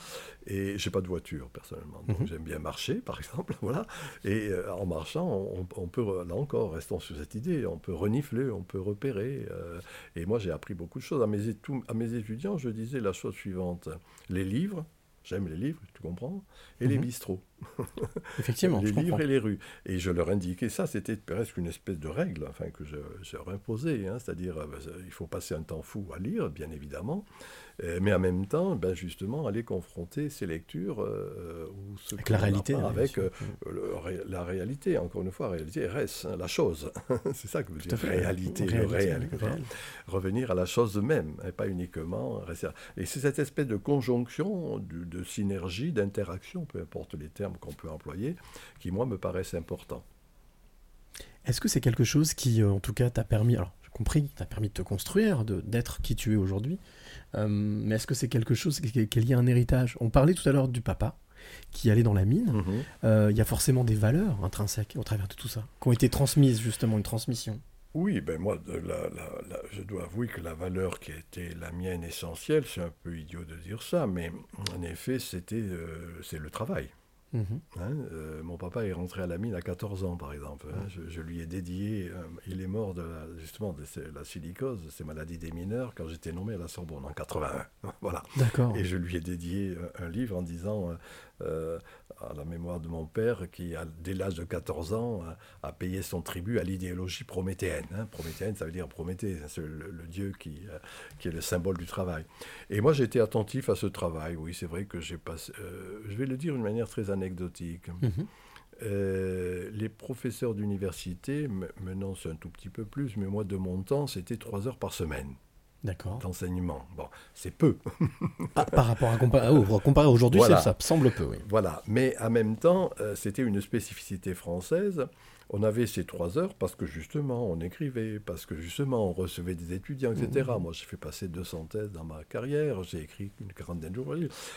Et j'ai pas de voiture personnellement, donc Mhm. j'aime bien marcher, par exemple, voilà. Et euh, en marchant, on, on peut, là encore, restons sur cette idée, on peut renifler, on peut repérer. euh, et moi, j'ai appris beaucoup de choses. À mes, étu- à mes étudiants, je disais la chose suivante les livres. J'aime les livres, tu comprends Et les Mhm. bistrots. Effectivement, les je livres comprends. et les rues. Et je leur indiquais ça, c'était presque une espèce de règle enfin, que je, je leur imposais. hein, C'est-à-dire, euh, ben, il faut passer un temps fou à lire, bien évidemment, mais en même temps, ben, justement, aller confronter ces lectures euh, ou ce Avec la réalité. avec euh, sûr. le ré- la réalité. Encore une fois, réalité, reste, hein, la chose. C'est ça que à fait. réalité, le Réalité, réel. le réel. Revenir à la chose même, et pas uniquement. rester- Et c'est cette espèce de conjonction, de, de synergie, d'interaction, peu importe les termes qu'on peut employer, qui, moi, me paraissent importants. Est-ce que c'est quelque chose qui, euh, en tout cas, t'a permis, alors j'ai compris, t'a permis de te construire, d'être qui tu es aujourd'hui, euh, mais est-ce que c'est quelque chose qui, qui est lié à un héritage? On parlait tout à l'heure du papa qui allait dans la mine. Mhm. Euh, Il y a forcément des valeurs intrinsèques au travers de tout ça, qui ont été transmises, justement, une transmission. Oui, ben moi, de la- la- la- je dois avouer que la valeur qui a été la mienne essentielle, c'est un peu idiot de dire ça, mais en effet, c'était, euh, c'est le travail. Mhm. hein. Euh, mon papa est rentré à la mine à 14 ans, par exemple. hein. Je, je lui ai dédié, euh, il est mort de la- justement de ces- la silicose, ces maladies des mineurs, quand j'étais nommé à la Sorbonne en 81. voilà. D'accord. Et je lui ai dédié un, un livre en disant euh, euh, à la mémoire de mon père qui, dès l'âge de 14 ans, a, payé son tribut à l'idéologie prométhéenne. hein. Prométhéenne, ça veut dire Prométhée, c'est le, le dieu qui, euh, qui est le symbole du travail. Et moi, j'étais attentif à ce travail. Oui, c'est vrai que j'ai passé. euh, je vais le dire d'une manière très anecdotique. Mhm. Euh, les professeurs d'université, maintenant c'est un tout petit peu plus, mais moi de mon temps, c'était trois heures par semaine. D'enseignement. Bon, c'est peu. Ah, par rapport à, compa- oh, comparer aujourd'hui, Voilà. ça semble peu, oui. Voilà, mais en même temps, euh, c'était une spécificité française. On avait ces trois heures parce que justement, on écrivait, parce que justement, on recevait des étudiants, etc. Moi, j'ai fait passer 200 thèses dans ma carrière, j'ai écrit une quarantaine de jours.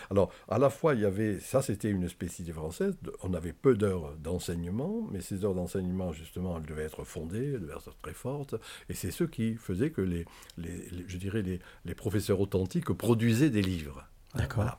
Alors, à la fois, il y avait, ça c'était une spécificité française, on avait peu d'heures d'enseignement, mais ces heures d'enseignement, justement, elles devaient être fondées, elles devaient être très fortes, et c'est ce qui faisait que les, les- les- je dirais, les, les professeurs authentiques produisaient des livres. D'accord. Voilà.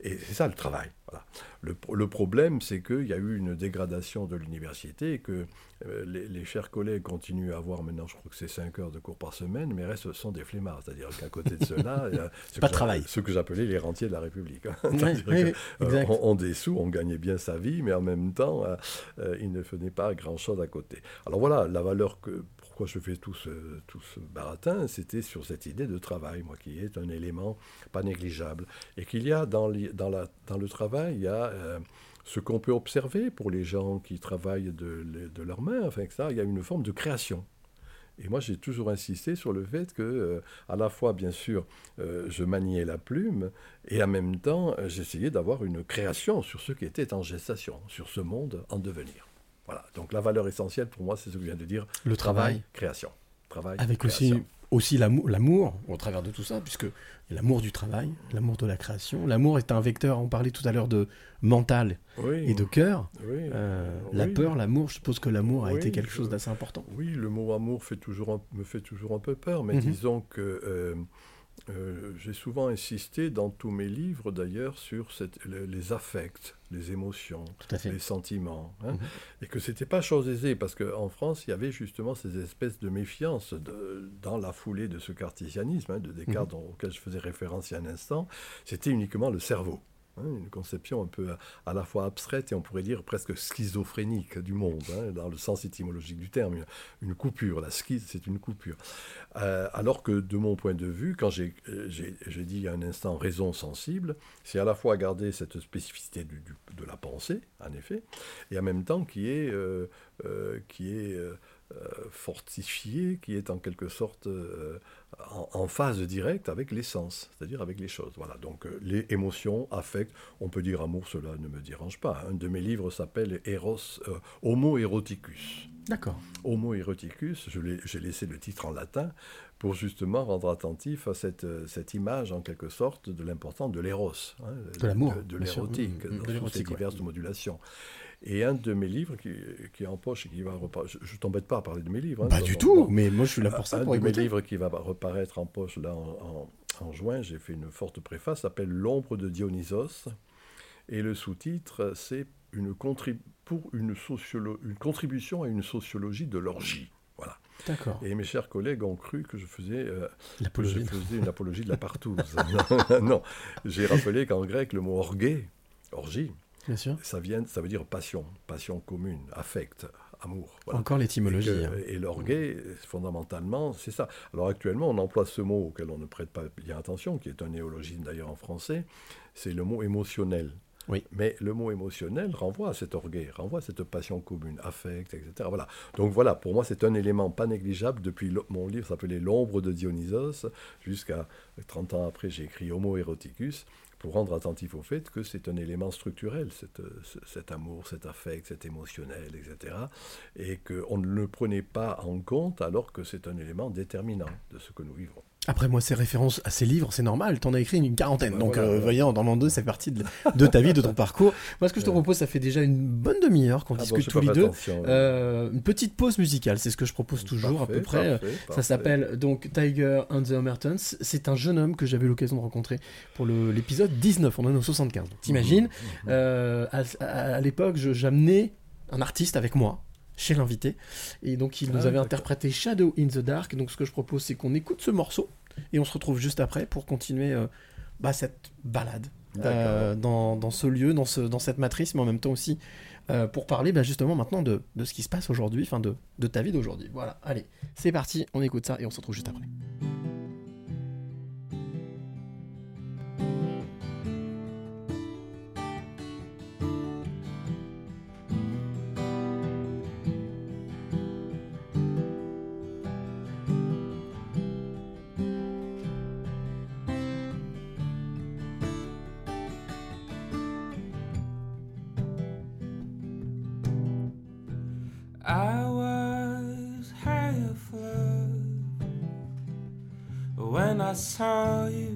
Et c'est ça le travail. Voilà. Le, le problème, c'est qu'il y a eu une dégradation de l'université et que euh, les, les chers collègues continuent à avoir maintenant, je crois que c'est 5 heures de cours par semaine, mais restent sont des flemmards. C'est-à-dire qu'à côté de cela, il y a ce Pas que travail. j'a- Ce que j'appelais les rentiers de la République. hein. Oui, que, euh, on, on des sous, on gagnait bien sa vie, mais en même temps, euh, euh, il ne faisait pas grand-chose à côté. Alors voilà, la valeur que. Je fais tout ce, tout ce baratin, c'était sur cette idée de travail, moi, qui est un élément pas négligeable. Et qu'il y a dans, le travail, il y a euh, ce qu'on peut observer pour les gens qui travaillent de, leurs mains, enfin, ça, il y a une forme de création. Et moi, j'ai toujours insisté sur le fait que, euh, à la fois, bien sûr, euh, je maniais la plume, et en même temps, j'essayais d'avoir une création sur ce qui était en gestation, sur ce monde en devenir. Voilà. Donc, la valeur essentielle pour moi, c'est ce que je viens de dire Le travail, création. Travail, avec création. aussi, aussi l'amour, l'amour au travers de tout ça, puisque l'amour du travail, l'amour de la création. L'amour est un vecteur, on parlait tout à l'heure de mental Oui, et de cœur. oui, Euh, La peur, l'amour, je suppose que l'amour a été quelque chose d'assez important. Oui, le mot amour fait toujours un- me fait toujours un peu peur, mais Mhm. disons que euh, euh, j'ai souvent insisté dans tous mes livres d'ailleurs sur cette- les affects, les émotions, les sentiments, hein, Mhm. et que c'était pas chose aisée parce qu'en France il y avait justement ces espèces de méfiance de- dans la foulée de ce cartésianisme hein, de Descartes Mhm. auquel je faisais référence il y a un instant. C'était uniquement le cerveau. Hein, une conception un peu à, à la fois abstraite et on pourrait dire presque schizophrénique du monde, hein, dans le sens étymologique du terme. Une, coupure, la schise, c'est une coupure. Euh, alors que de mon point de vue, quand j'ai euh, dit il y a un instant raison sensible, c'est à la fois garder cette spécificité de la pensée, en effet, et en même temps qui est, euh, euh, qui est euh, euh, fortifié, qui est en quelque sorte euh, en, en phase directe avec l'essence, c'est-à-dire avec les choses. Voilà, donc euh, les émotions, affects, on peut dire amour, cela ne me dérange pas. Un de mes livres s'appelle Eros, euh, Homo Eroticus. D'accord. Homo eroticus, je l'ai- j'ai laissé le titre en latin pour justement rendre attentif à cette, euh, cette image en quelque sorte de l'importance de l'éros, hein, De l'amour, de, de l'érotique, Mm, mm, de dans toutes ses ouais. diverses modulations. Et un de mes livres qui, qui est en poche et qui va reparaître, je, ne t'embête pas à parler de mes livres. hein, Pas du tout, mais moi je suis là pour ça, un pour de mes livres qui va reparaître en poche là en, en- en juin, j'ai fait une forte préface, s'appelle L'ombre de Dionysos. Et le sous-titre, c'est une, pour une, une contribution à une sociologie de l'orgie. Voilà. D'accord. Et mes chers collègues ont cru que je faisais, euh, que je faisais une apologie de la partouze. non, non. j'ai rappelé qu'en grec, le mot orgué, orgie, Bien sûr. ça, vient, ça veut dire passion, passion commune, affect, amour. voilà. Encore l'étymologie. Et, hein. et l'orgueil, fondamentalement, c'est ça. Alors actuellement, on emploie ce mot auquel on ne prête pas bien attention, qui est un néologisme d'ailleurs en français, c'est le mot émotionnel. Oui. Mais le mot émotionnel renvoie à cet orgueil, renvoie à cette passion commune, affect, etc. Voilà. Donc voilà, pour moi, c'est un élément pas négligeable. Depuis mon livre s'appelait L'ombre de Dionysos, jusqu'à 30 ans après, j'ai écrit Homo eroticus pour rendre attentif au fait que c'est un élément structurel, cet amour, cet affect, cet émotionnel, etc. Et qu'on ne le prenait pas en compte alors que c'est un élément déterminant de ce que nous vivons. Après, moi, ces références à ces livres, c'est normal. T'en as écrit une quarantaine. Bah donc, voilà, euh, voyons, dans l'an 2, c'est partie de, de ta vie, de ton parcours. Moi, ce que je te propose, ça fait déjà une bonne demi-heure qu'on Ah discute tous les deux. Euh, une petite pause musicale, c'est ce que je propose toujours à peu près. parfait, Ça s'appelle donc Tiger and the Omertons. C'est un jeune homme que j'avais eu l'occasion de rencontrer pour l'épisode 19. On en est au 75. Donc, T'imagines Mhm. euh, À, à- à l'époque, j'amenais un artiste avec moi chez l'invité. Et donc, il nous Ah, avait d'accord. interprété Shadow in the Dark. Donc, ce que je propose, c'est qu'on écoute ce morceau et on se retrouve juste après pour continuer euh, bah, cette balade euh, dans, dans ce lieu, dans, ce, dans cette matrice, mais en même temps aussi euh, pour parler bah, justement maintenant de, de ce qui se passe aujourd'hui, enfin de, de ta vie d'aujourd'hui. Voilà, allez, c'est parti, on écoute ça et on se retrouve juste après. I saw you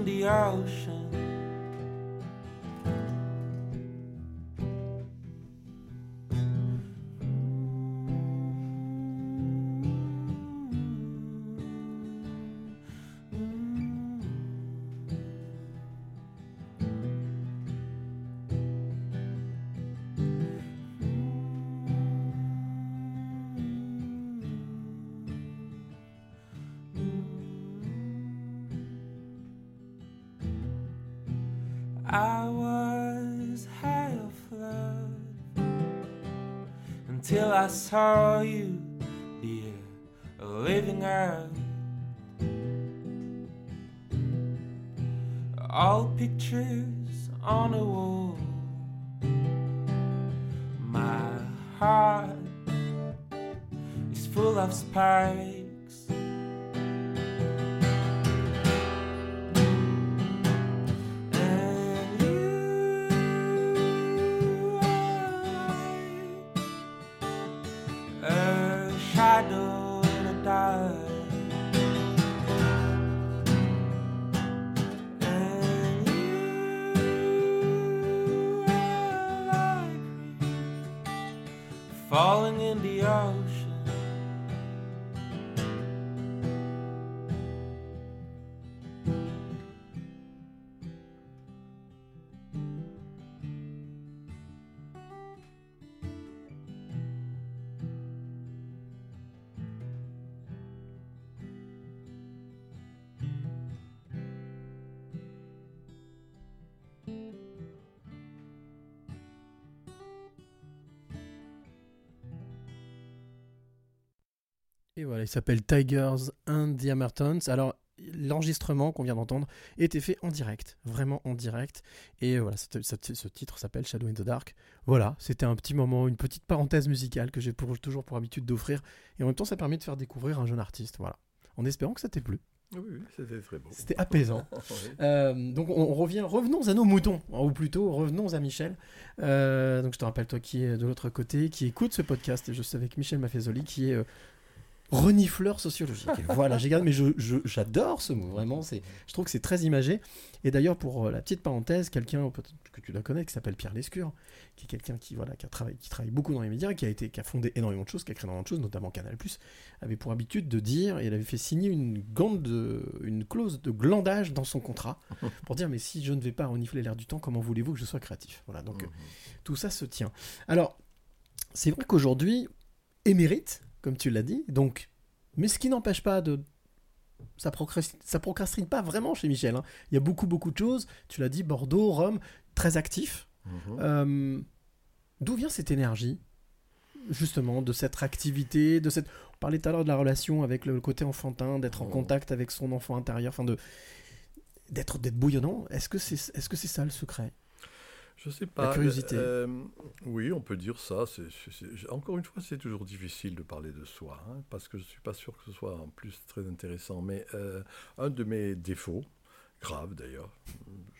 in the ocean. Until I saw you, dear, living earth. All pictures on a wall. My heart is full of sparks. young. Voilà, il s'appelle Tigers and the Amertons. Alors, l'enregistrement qu'on vient d'entendre était fait en direct, vraiment en direct. Et voilà, ce titre s'appelle Shadow in the Dark. Voilà, c'était un petit moment, une petite parenthèse musicale que j'ai toujours pour habitude d'offrir. Et en même temps, ça permet de faire découvrir un jeune artiste. Voilà, en espérant que ça t'ait plu. Oui, oui, c'était très beau. C'était apaisant. Oui. Euh, donc on, revient, revenons à nos moutons, ou plutôt revenons à Michel. Euh, donc je te rappelle toi qui est de l'autre côté, qui écoute ce podcast, et je suis avec Michel Maffezoli, qui est euh, renifleur sociologique. Voilà, j'ai gardé, mais je- je- j'adore ce mot, vraiment. C'est, je trouve que c'est très imagé. Et d'ailleurs pour euh, la petite parenthèse, quelqu'un que tu dois connaître, qui s'appelle Pierre Lescure, qui est quelqu'un qui voilà, qui a travaillé, qui travaille beaucoup dans les médias, qui a été, qui a fondé énormément de choses, qui a créé énormément de choses, notamment Canal+, avait pour habitude de dire, et il avait fait signer une, gande de, une clause de glandage dans son contrat, pour dire, mais si je ne vais pas renifler l'air du temps, comment voulez-vous que je sois créatif? Voilà, donc euh, tout ça se tient. Alors, c'est vrai qu'aujourd'hui, émérite, comme tu l'as dit, donc, mais ce qui n'empêche pas de... Ça, procrastine, ça procrastine pas vraiment chez Michel. hein. Il y a beaucoup, beaucoup de choses. Tu l'as dit, Bordeaux, Rome, très actif. Mhm. Euh, D'où vient cette énergie Justement, de cette activité, de cette. On parlait tout à l'heure de la relation avec le côté enfantin, d'être en Oh. contact avec son enfant intérieur, enfin de d'être d'être bouillonnant. Est-ce que c'est est-ce que c'est ça le secret? Je sais pas. curiosité. euh, oui, on peut dire ça. encore une fois, c'est toujours difficile de parler de soi, hein, parce que je ne suis pas sûr que ce soit en plus très intéressant. Mais euh, un de mes défauts, grave d'ailleurs,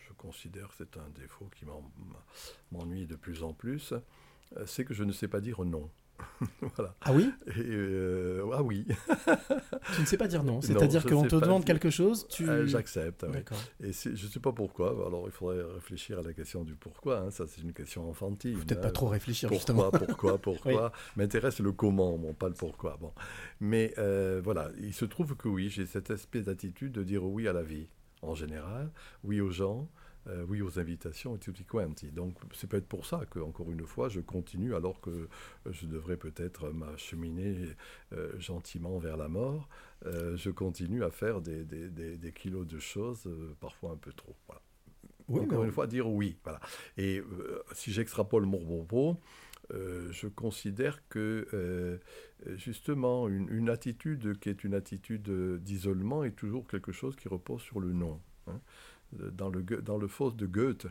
je considère que c'est un défaut qui m'en- m'ennuie de plus en plus, euh, c'est que je ne sais pas dire non. voilà. Ah oui euh, ah oui. Tu ne sais pas dire non. C'est-à-dire qu'on te pas demande dire. quelque chose, tu. Euh, J'accepte. oui. Et je ne sais pas pourquoi. Alors il faudrait réfléchir à la question du pourquoi. hein. Ça, c'est une question enfantine. Peut-être pas hein. trop réfléchir, Pourquoi, justement. pourquoi, pourquoi? M'intéresse le comment, bon, pas le pourquoi. Bon. Mais euh, voilà, il se trouve que oui, j'ai cette espèce d'attitude de dire oui à la vie, en général, oui aux gens, euh, oui aux invitations et tutti quanti. Donc c'est peut-être pour ça que, encore une fois, je continue alors que je devrais peut-être m'acheminer euh, gentiment vers la mort. Euh, je continue à faire des, des- des- des kilos de choses, euh, parfois un peu trop. Voilà. Oui, Encore mais- une fois, dire oui. Voilà. Et euh, si j'extrapole mon propos, euh, je considère que euh, justement une, une attitude qui est une attitude euh, d'isolement est toujours quelque chose qui repose sur le non. hein. Dans le, dans le Faust de Goethe,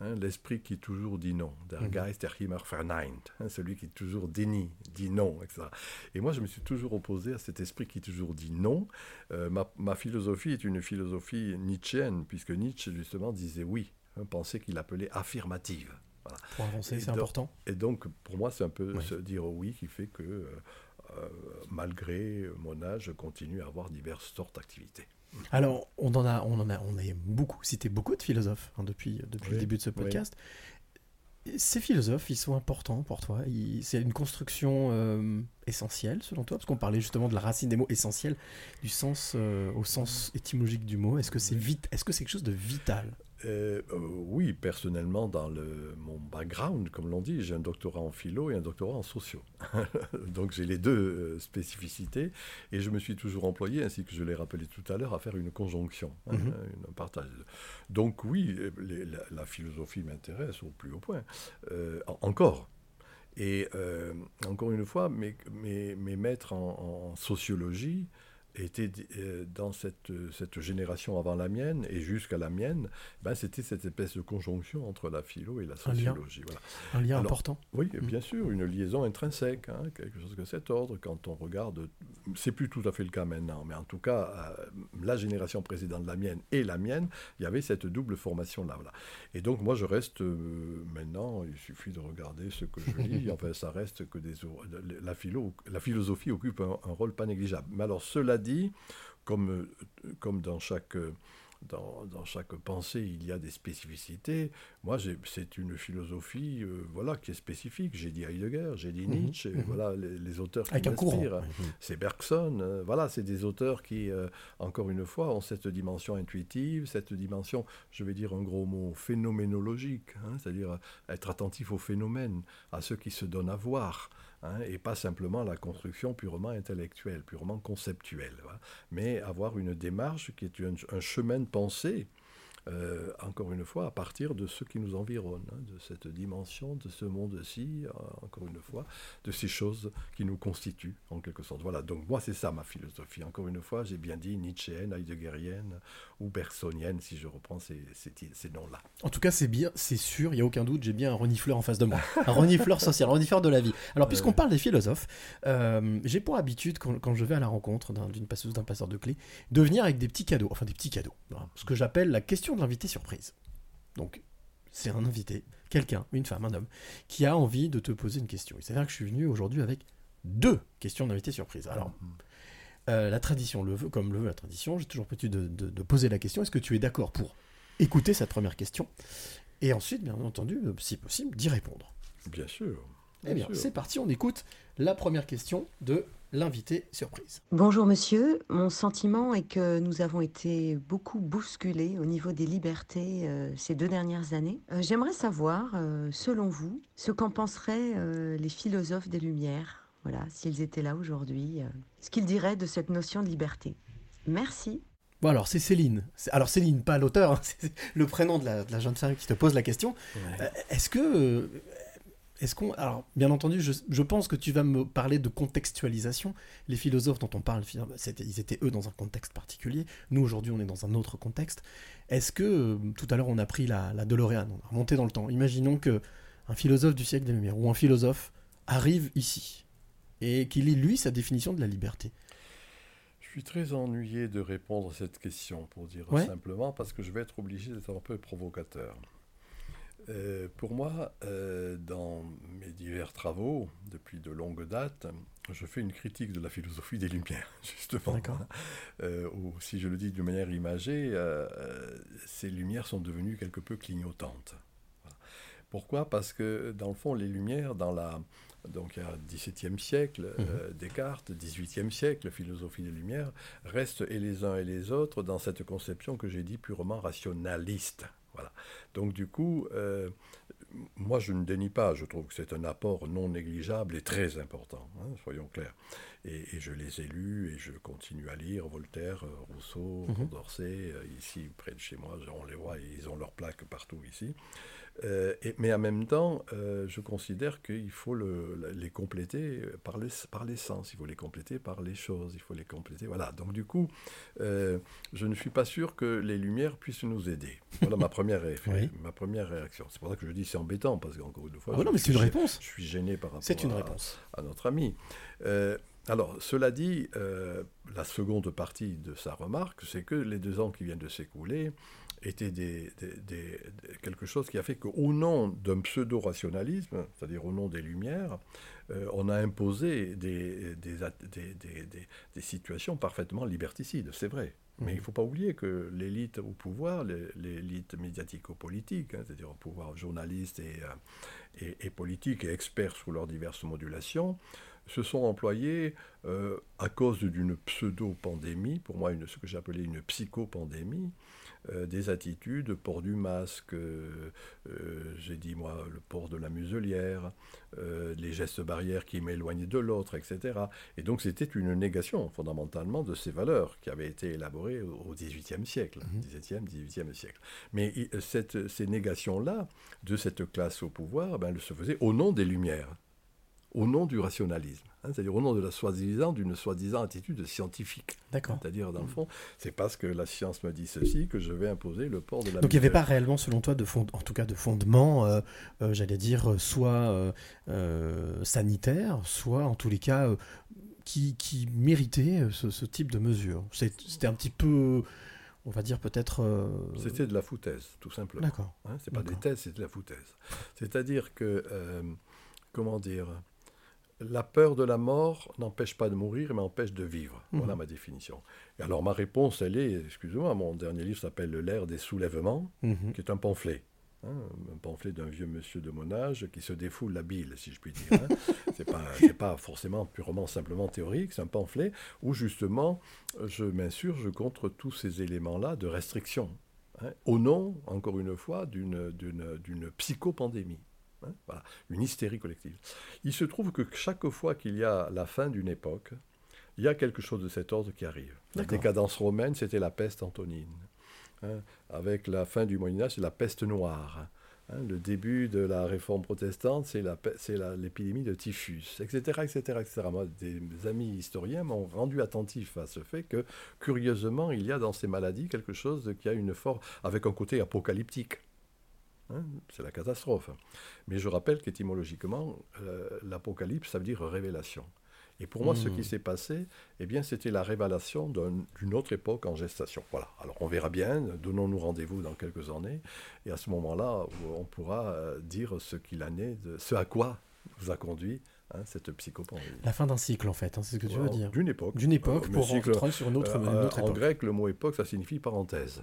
hein, l'esprit qui toujours dit non, der Mhm. Geist der immer verneint, hein, celui qui toujours dénie, dit non, etc. Et moi, je me suis toujours opposé à cet esprit qui toujours dit non. Euh, ma, ma philosophie est une philosophie nietzschéenne, puisque Nietzsche, justement, disait oui, hein, pensée qu'il appelait affirmative. Voilà. Pour avancer, c'est important. Et donc, pour moi, c'est un peu Oui. se dire oui qui fait que, euh, euh, malgré mon âge, je continue à avoir diverses sortes d'activités. Alors, on en a, on en a, on a beaucoup cité beaucoup de philosophes hein, depuis, depuis le début de ce oui. podcast. Ces philosophes, ils sont importants pour toi. C'est une construction euh, essentiel selon toi? Parce qu'on parlait justement de la racine des mots essentiels, du sens euh, au sens étymologique du mot. Est-ce que c'est vite Est-ce que c'est quelque chose de vital? Euh, euh, oui, personnellement, dans le, mon background, comme l'on dit, j'ai un doctorat en philo et un doctorat en sociaux. Donc j'ai les deux euh, spécificités et je me suis toujours employé, ainsi que je l'ai rappelé tout à l'heure, à faire une conjonction, hein, Mhm. un partage. Donc oui, les- la, la philosophie m'intéresse au plus haut point. Euh, en- encore. Et euh, encore une fois, mes, mes, mes maîtres en, en sociologie étaient euh, dans cette, cette génération avant la mienne et jusqu'à la mienne, ben, c'était cette espèce de conjonction entre la philo et la Un lien. sociologie. Voilà. Un lien Alors, important Oui, Mm. bien sûr, une liaison intrinsèque, hein, quelque chose de cet ordre. Quand on regarde, c'est plus tout à fait le cas maintenant, mais en tout cas, euh, la génération précédente de la mienne et la mienne, il y avait cette double formation-là. Voilà. Et donc, moi, je reste euh, maintenant, il suffit de regarder ce que je lis, enfin, ça reste que des. La, philo, la philosophie occupe un, un rôle pas négligeable. Mais alors, cela dit, comme, euh, comme dans chaque. euh, dans, dans chaque pensée, il y a des spécificités. Moi, c'est une philosophie euh, voilà, qui est spécifique. J'ai dit Heidegger, j'ai dit Mhm, Nietzsche, mhm. voilà les, les auteurs qui m'inspirent. Mhm. C'est Bergson, euh, voilà, c'est des auteurs qui, euh, encore une fois, ont cette dimension intuitive, cette dimension, je vais dire un gros mot, phénoménologique, hein, c'est-à-dire être attentif aux phénomènes, à ceux qui se donnent à voir, hein, et pas simplement la construction purement intellectuelle, purement conceptuelle, voilà. mais avoir une démarche qui est un chemin de pensée. Euh, encore une fois, à partir de ce qui nous environne, hein, de cette dimension, de ce monde-ci, euh, encore une fois, de ces choses qui nous constituent, en quelque sorte. Voilà, donc moi, c'est ça ma philosophie. Encore une fois, j'ai bien dit Nietzschéenne, heideggerienne ou bergsonienne, si je reprends ces, ces, ces noms-là. En tout cas, c'est bien, c'est sûr, il n'y a aucun doute, j'ai bien un renifleur en face de moi. Un renifleur social, un renifleur de la vie. Alors, puisqu'on parle des philosophes, euh, j'ai pour habitude, quand, quand je vais à la rencontre d'un- d'une passeuse, d'un passeur de clés, de venir avec des petits cadeaux. Enfin, des petits cadeaux. Voilà. Ce que j'appelle la question de l'invité surprise. Donc, c'est un invité, quelqu'un, une femme, un homme, qui a envie de te poser une question. Il s'avère que je suis venu aujourd'hui avec deux questions d'invité surprise. Alors, euh, la tradition le veut, comme le veut la tradition, j'ai toujours petit de, de- de poser la question est-ce que tu es d'accord pour écouter cette première question et ensuite, bien entendu, euh, si possible, d'y répondre? Bien sûr. Eh bien, c'est parti, on écoute la première question de l'invité surprise. Bonjour monsieur, mon sentiment est que nous avons été beaucoup bousculés au niveau des libertés euh, ces deux dernières années. Euh, J'aimerais savoir, euh, selon vous, ce qu'en penseraient euh, les philosophes des Lumières, voilà, s'ils étaient là aujourd'hui, euh, ce qu'ils diraient de cette notion de liberté. Merci. Bon, alors, c'est Céline. Alors, Céline, pas l'auteur, hein, c'est le prénom de la, de la jeune femme qui te pose la question. Euh, Est-ce que. Est-ce qu'on. Alors, bien entendu, je, je pense que tu vas me parler de contextualisation. Les philosophes dont on parle, c'était- ils étaient eux dans un contexte particulier. Nous, aujourd'hui, on est dans un autre contexte. Est-ce que. euh, Tout à l'heure, on a pris la, la DeLorean, on a remonté dans le temps. Imaginons que un philosophe du siècle des Lumières ou un philosophe arrive ici et qu'il lit, lui, sa définition de la liberté. Je suis très ennuyé de répondre à cette question, pour dire Ouais. simplement, parce que je vais être obligé d'être un peu provocateur. Euh, pour moi, euh, dans mes divers travaux, depuis de longues dates, je fais une critique de la philosophie des Lumières, justement. Euh, ou si je le dis d'une manière imagée, euh, ces lumières sont devenues quelque peu clignotantes. Voilà. Pourquoi? Parce que, dans le fond, les lumières, dans la, donc il y a XVIIe siècle, euh, Descartes, XVIIIe siècle, philosophie des Lumières, restent et les uns et les autres dans cette conception que j'ai dit purement rationaliste. Voilà. Donc du coup, euh, moi je ne dénie pas, je trouve que c'est un apport non négligeable et très important, hein, soyons clairs. Et, et je les ai lus et je continue à lire Voltaire, euh, Rousseau, Mhm. Condorcet, euh, ici près de chez moi, on les voit, ils ont leurs plaques partout ici. Euh, et- mais en même temps, euh, je considère qu'il faut le- les compléter par les, par les sens, il faut les compléter par les choses, il faut les compléter. Voilà. Donc du coup, euh, je ne suis pas sûr que les lumières puissent nous aider. Voilà ma première, ré- Oui. ma première réaction. C'est pour ça que je dis c'est embêtant parce qu'encore une fois, Ah ouais, non, je mais c'est une réponse. Je suis gêné par rapport. C'est une à- réponse. à notre ami. Alors, cela dit, euh, la seconde partie de sa remarque, c'est que les deux ans qui viennent de s'écouler étaient des, des- des- des- quelque chose qui a fait qu'au nom d'un pseudo-rationalisme, c'est-à-dire au nom des Lumières, euh, on a imposé des, des, at- des- des- des- des situations parfaitement liberticides, c'est vrai. Mais il ne faut pas oublier que l'élite au pouvoir, l'élite médiatico-politique, hein, c'est-à-dire au pouvoir journaliste et, euh, et, et politique et experts sous leurs diverses modulations, se sont employés euh, à cause d'une pseudo-pandémie, pour moi une, ce que j'appelais une psychopandémie, euh, des attitudes, port du masque, euh, euh, j'ai dit moi le port de la muselière, les gestes barrières qui m'éloignaient de l'autre, etc. Et donc c'était une négation fondamentalement de ces valeurs qui avaient été élaborées au XVIIIe siècle, XVIIe, XVIIIe siècle. Mais cette- ces négations-là de cette classe au pouvoir, ben, elles se faisaient au nom des Lumières au nom du rationalisme, hein, c'est-à-dire au nom de la soi-disant d'une soi-disant attitude scientifique. D'accord. C'est-à-dire dans le fond, c'est parce que la science me dit ceci que je vais imposer le port de la. Donc il n'y avait pas réellement, selon toi, de fond, en tout cas de fondement, euh, euh, j'allais dire, euh, soit euh, sanitaire, soit en tous les cas qui, qui méritait ce, ce type de mesure. C'était un petit peu, on va dire peut-être. euh, C'était de la foutaise, tout simplement. D'accord. Hein, c'est pas des thèses, c'est de la foutaise. C'est-à-dire que, euh, comment dire, la peur de la mort n'empêche pas de mourir, mais empêche de vivre. Mhm. Voilà ma définition. Et alors ma réponse, elle est, excusez-moi, mon dernier livre s'appelle L'ère des soulèvements, Mhm. qui est un pamphlet. hein, un pamphlet d'un vieux monsieur de mon âge qui se défoule la bile, si je puis dire. hein. c'est pas, c'est pas forcément purement simplement théorique, c'est un pamphlet où justement je m'insurge contre tous ces éléments-là de restriction, hein, au nom, encore une fois, d'une psychopandémie. Hein, voilà, une hystérie collective. Il se trouve que chaque fois qu'il y a la fin d'une époque, il y a quelque chose de cet ordre qui arrive. La décadence romaine, c'était la peste antonine. hein. Avec la fin du Moyen Âge, c'est la peste noire. hein. Le début de la réforme protestante, c'est l'épidémie de typhus, etc., etc., etc. Moi, des amis historiens m'ont rendu attentif à ce fait que, curieusement, il y a dans ces maladies quelque chose qui a une forme, avec un côté apocalyptique. Hein, c'est la catastrophe. Mais je rappelle qu'étymologiquement, euh, l'apocalypse, ça veut dire révélation. Et pour moi, ce Hmm. qui s'est passé, eh bien, c'était la révélation d'un- d'une autre époque en gestation. Voilà. Alors, on verra bien. Donnons-nous rendez-vous dans quelques années. Et à ce moment-là, on pourra euh, dire ce qu'il en est, de, ce à quoi vous a conduit hein, cette psychopandémie. La fin d'un cycle, en fait, hein, c'est ce que tu veux dire. D'une époque. D'une époque Euh, pour cycle, rentrer sur une autre, euh, une autre En époque. grec, le mot époque, ça signifie parenthèse.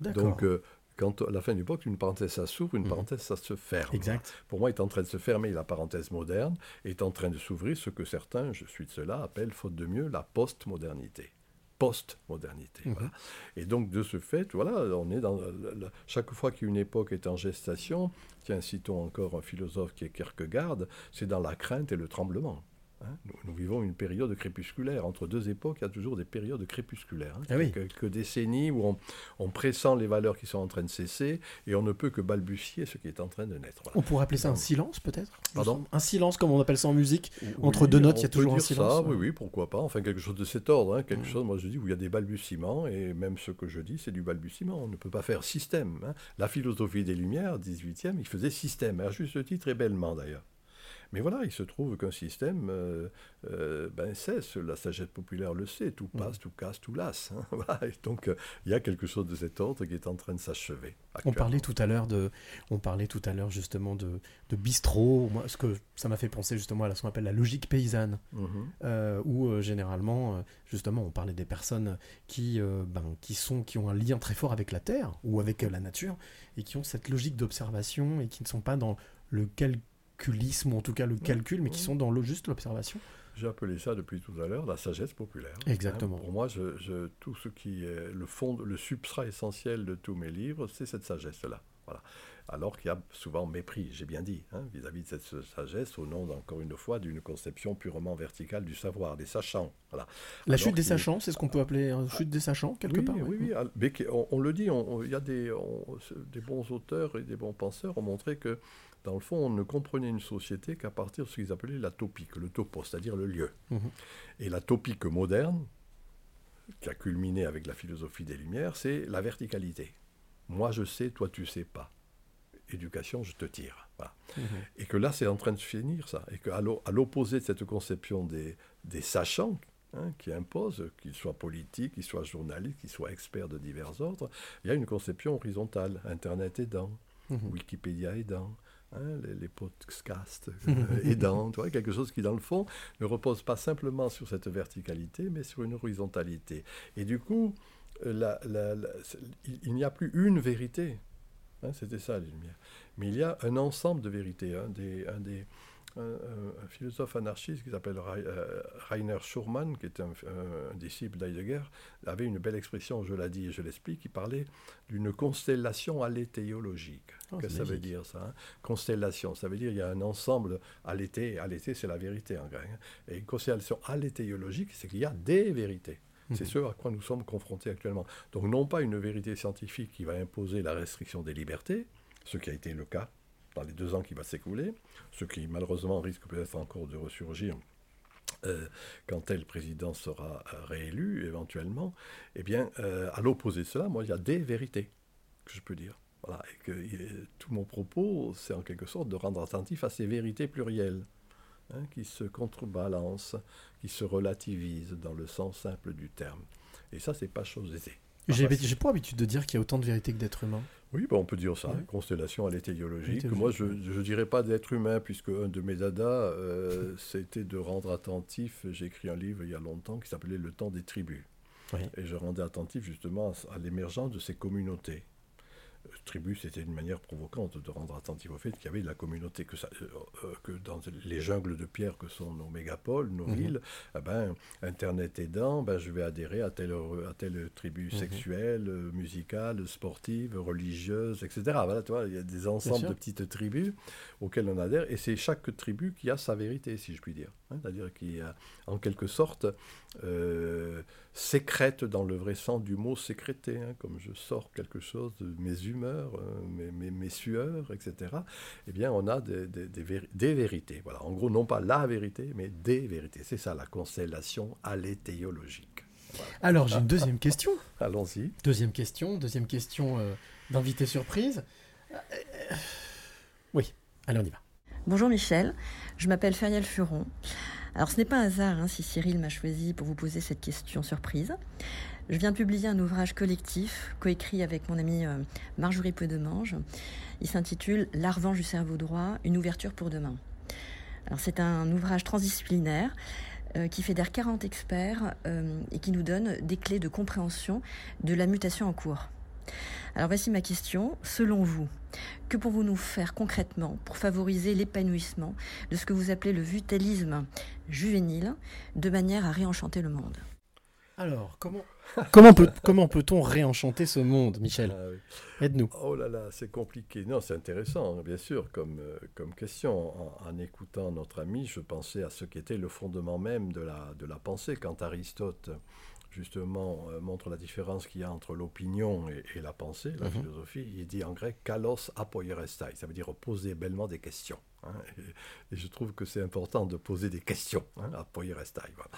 D'accord. Donc, euh, quand à la fin d'une époque, une parenthèse, ça s'ouvre, une Mhm. parenthèse, ça se ferme. Exact. Pour moi, est en train de se fermer la parenthèse moderne, est en train de s'ouvrir ce que certains, je suis de cela, appellent, faute de mieux, la post-modernité. Post-modernité. Mhm. voilà. Et donc, de ce fait, voilà, on est dans. le- le- chaque fois qu'une époque est en gestation, tiens, citons encore un philosophe qui est Kierkegaard, c'est dans la crainte et le tremblement. Hein. Nous, nous vivons une période crépusculaire. Entre deux époques, il y a toujours des périodes crépusculaires. hein. Ah oui. Quelques décennies où on, on pressent les valeurs qui sont en train de cesser et on ne peut que balbutier ce qui est en train de naître. Voilà. On pourrait appeler ça un silence, peut-être? Pardon? Un silence, comme on appelle ça en musique. Oui, Entre deux notes, il y a toujours un silence. Ça, oui, oui, pourquoi pas. Enfin, quelque chose de cet ordre. hein, Quelque Mm. chose, moi je dis, où il y a des balbutiements, et même ce que je dis, c'est du balbutiement. On ne peut pas faire système. hein. La philosophie des Lumières, 18e, il faisait système, à juste titre et bellement d'ailleurs. Mais voilà, il se trouve qu'un système euh, euh, ben, cesse, la sagesse populaire le sait, tout Mm. passe, tout casse, tout lasse. hein. Voilà, et donc, euh, il y a quelque chose de cet ordre qui est en train de s'achever. On parlait tout à l'heure de, on parlait tout à l'heure justement de, de bistrot. Moi, ce que ça m'a fait penser justement à ce qu'on appelle la logique paysanne, Mhm. euh, où généralement, justement, on parlait des personnes qui, ben, qui sont, qui ont un lien très fort avec la terre ou avec la nature et qui ont cette logique d'observation et qui ne sont pas dans le calculisme ou en tout cas le calcul, mais qui sont dans le, juste l'observation. J'ai appelé ça depuis tout à l'heure la sagesse populaire. Exactement. Hein, pour moi, je, je- tout ce qui est le fond, le substrat essentiel de tous mes livres, c'est cette sagesse-là. Voilà. Alors qu'il y a souvent mépris, j'ai bien dit, hein, vis-à-vis de cette sagesse, au nom, encore une fois, d'une conception purement verticale du savoir, des sachants. Voilà. La Alors chute des sachants, c'est ce qu'on peut appeler une chute des sachants quelque oui, part. Oui, oui, al- mais on, on le dit, il y a des, on- des bons auteurs et des bons penseurs ont montré que, dans le fond, on ne comprenait une société qu'à partir de ce qu'ils appelaient la topique, le topo, c'est-à-dire le lieu. Mhm. Et la topique moderne, qui a culminé avec la philosophie des Lumières, c'est la verticalité. Moi je sais, toi tu sais pas. Éducation, je te tire. Voilà. Mhm. Et que là, c'est en train de finir ça. Et qu'à l'opposé de cette conception des, des sachants, hein, qui imposent, qu'ils soient politiques, qu'ils soient journalistes, qu'ils soient experts de divers ordres, il y a une conception horizontale, Internet aidant, Mhm. Wikipédia aidant, hein, les, podcasts euh, aidant, tu vois, quelque chose qui, dans le fond, ne repose pas simplement sur cette verticalité, mais sur une horizontalité. Et du coup, euh, la- la- la- il, n'y a plus une vérité. Hein, C'était ça, les Lumières. Mais il y a un ensemble de vérités. Un des, un, un- un philosophe anarchiste qui s'appelle euh, Rainer Schurman, qui est un, disciple d'Heidegger, avait une belle expression, je l'ai dit et je l'explique, il parlait d'une constellation alléthéologique. Oh, que ça veut dire ça hein? Constellation, ça veut dire il y a un ensemble allété, allété c'est la vérité en grec, hein. et une constellation alléthéologique, c'est qu'il y a des vérités. C'est Mhm. ce à quoi nous sommes confrontés actuellement. Donc non pas une vérité scientifique qui va imposer la restriction des libertés, ce qui a été le cas dans les deux ans qui va s'écouler, ce qui malheureusement risque peut-être encore de ressurgir euh, quand tel président sera euh, réélu éventuellement, eh bien, euh, à l'opposé de cela, moi, il y a des vérités que je peux dire. Voilà, et que tout mon propos, c'est en quelque sorte de rendre attentif à ces vérités plurielles, hein, qui se contrebalancent, qui se relativisent dans le sens simple du terme. Et ça, c'est pas chose aisée. J'ai Ah, bah, j'ai pas l'habitude de dire qu'il y a autant de vérité que d'êtres humains. oui, bah, on peut dire ça, Ouais. constellation alléthéologique. Alléthéologique, Moi, je ne dirais pas d'être humain, puisque un de mes dadas, euh, c'était de rendre attentif. J'ai écrit un livre il y a longtemps qui s'appelait Le temps des tribus. Oui. Et je rendais attentif justement à, à l'émergence de ces communautés. Euh, Tribu, c'était une manière provocante de rendre attentif au fait qu'il y avait de la communauté, que, ça, euh, euh, que dans les jungles de pierre que sont nos mégapoles, nos Mhm. villes, eh ben, Internet aidant, ben, je vais adhérer à telle, à telle tribu Mhm. sexuelle, musicale, sportive, religieuse, etc. Voilà, tu vois, il y a des ensembles de petites tribus auxquelles on adhère, et c'est chaque tribu qui a sa vérité, si je puis dire. hein, C'est-à-dire qui, a, en quelque sorte, euh, sécrète dans le vrai sens du mot sécréter, hein, comme je sors quelque chose de mes humeurs, euh, mes, mes- mes sueurs, etc. Eh bien, on a des, des- des véri- des vérités. Voilà. En gros, non pas la vérité, mais des vérités. C'est ça la constellation alléthéologique. Voilà. Alors, j'ai une deuxième question. Allons-y. Deuxième question, deuxième question euh, d'invité surprise. Euh, euh, oui, allez, on y va. Bonjour Michel, je m'appelle Feriel Furon. Alors ce n'est pas un hasard hein, si Cyril m'a choisi pour vous poser cette question surprise. Je viens de publier un ouvrage collectif coécrit avec mon amie euh, Marjorie Peu-Demange. Il s'intitule La revanche du cerveau droit, une ouverture pour demain. Alors c'est un ouvrage transdisciplinaire euh, qui fédère 40 experts euh, et qui nous donne des clés de compréhension de la mutation en cours. Alors voici ma question. Selon vous, que pouvons nous faire concrètement pour favoriser l'épanouissement de ce que vous appelez le vitalisme juvénile, de manière à réenchanter le monde? Alors, comment, comment, peut, comment peut-on réenchanter ce monde, Michel? Ah oui. Aide-nous. Oh là là, c'est compliqué. Non, c'est intéressant, hein, bien sûr, comme, euh, comme question. En, en écoutant notre ami, je pensais à ce qui était le fondement même de la, de la pensée. Quand Aristote, justement, euh, montre la différence qu'il y a entre l'opinion et, et la pensée, la Mhm. philosophie, il dit en grec kalos apoierestai. Ça veut dire poser bellement des questions. hein. Et, et je trouve que c'est important de poser des questions, hein. Voilà.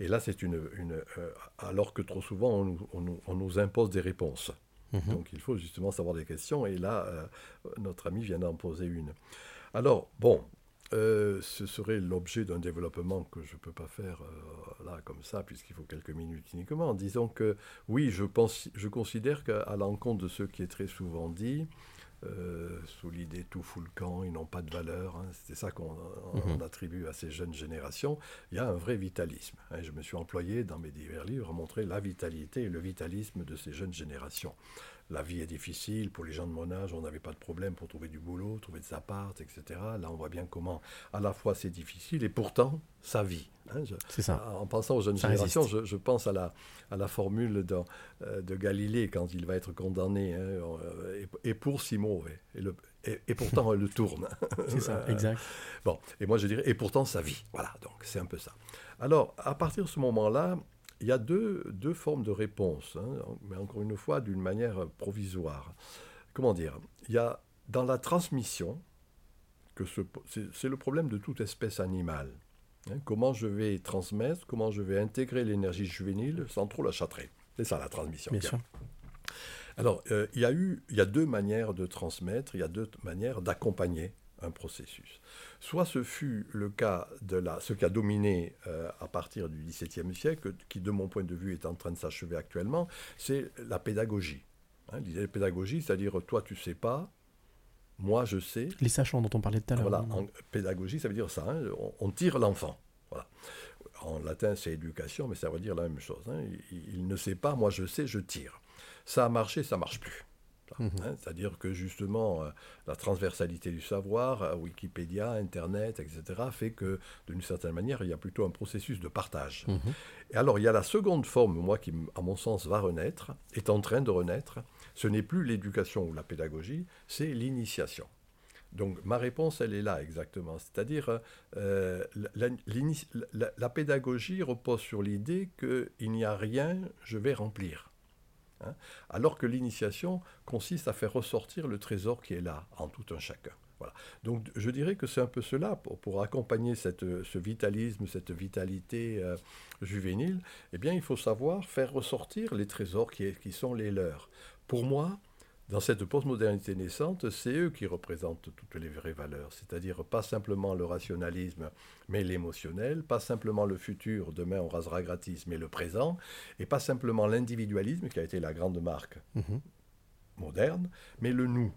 Et là, c'est une. une euh, alors que trop souvent, on nous- on nous- on nous impose des réponses. Mhm. Donc il faut justement savoir des questions, et là, euh, notre ami vient d'en poser une. Alors, bon, euh, ce serait l'objet d'un développement que je ne peux pas faire euh, là comme ça, puisqu'il faut quelques minutes uniquement. Disons que oui, je, pense, je considère qu'à l'encontre de ce qui est très souvent dit, euh, sous l'idée tout fout le camp, ils n'ont pas de valeur, hein, c'est ça qu'on on Mhm. attribue à ces jeunes générations, il y a un vrai vitalisme. hein. je me suis employé dans mes divers livres à montrer la vitalité et le vitalisme de ces jeunes générations. La vie est difficile, pour les gens de mon âge, on n'avait pas de problème pour trouver du boulot, trouver des apparts, etc. Là, on voit bien comment, à la fois, c'est difficile et pourtant, ça vit. hein. C'est ça. En pensant aux jeunes Ça générations, je, je pense à la, à la formule dans, euh, de Galilée quand il va être condamné. hein, euh, et, et pour Simo, et, et le- et- et pourtant, elle le tourne. C'est ça, exact. Bon, et moi je dirais, et pourtant ça vit. Voilà, donc c'est un peu ça. Alors, à partir de ce moment-là, il y a deux, deux formes de réponse, hein, mais encore une fois d'une manière provisoire. Comment dire? Il y a dans la transmission, que ce- c'est le problème de toute espèce animale. hein, comment je vais transmettre, comment je vais intégrer l'énergie juvénile sans trop la châtrer. C'est ça la transmission. Bien Bien. sûr. Alors, euh, il, y a eu, il y a deux manières de transmettre, il y a deux manières d'accompagner un processus. Soit ce fut le cas de la, ce qui a dominé euh, à partir du XVIIe siècle, qui de mon point de vue est en train de s'achever actuellement, c'est la pédagogie. Hein, L'idée de pédagogie, c'est-à-dire toi tu sais pas, moi je sais, Les sachants dont on parlait tout à l'heure. voilà, en pédagogie, ça veut dire ça. hein, on, tire l'enfant. Voilà. En latin, c'est éducation, mais ça veut dire la même chose. hein. Il, il ne sait pas, moi je sais, je tire. Ça a marché, ça marche plus. Hein, C'est-à-dire que justement, euh, la transversalité du savoir, euh, Wikipédia, Internet, etc., fait que d'une certaine manière, il y a plutôt un processus de partage. Mhm. Et alors, il y a la seconde forme, moi, qui, à mon sens, va renaître, est en train de renaître. Ce n'est plus l'éducation ou la pédagogie, c'est l'initiation. Donc ma réponse, elle est là exactement. C'est-à-dire, euh, la- la pédagogie repose sur l'idée qu'il n'y a rien, je vais remplir. Hein. Alors que l'initiation consiste à faire ressortir le trésor qui est là, en tout un chacun. Voilà. Donc je dirais que c'est un peu cela, pour, accompagner ce vitalisme, cette vitalité euh, juvénile, eh bien il faut savoir faire ressortir les trésors qui sont les leurs. Pour moi, dans cette postmodernité naissante, c'est eux qui représentent toutes les vraies valeurs, c'est-à-dire pas simplement le rationalisme, mais l'émotionnel, pas simplement le futur, demain on rasera gratis, mais le présent, et pas simplement l'individualisme qui a été la grande marque Mhm. moderne, mais le nous,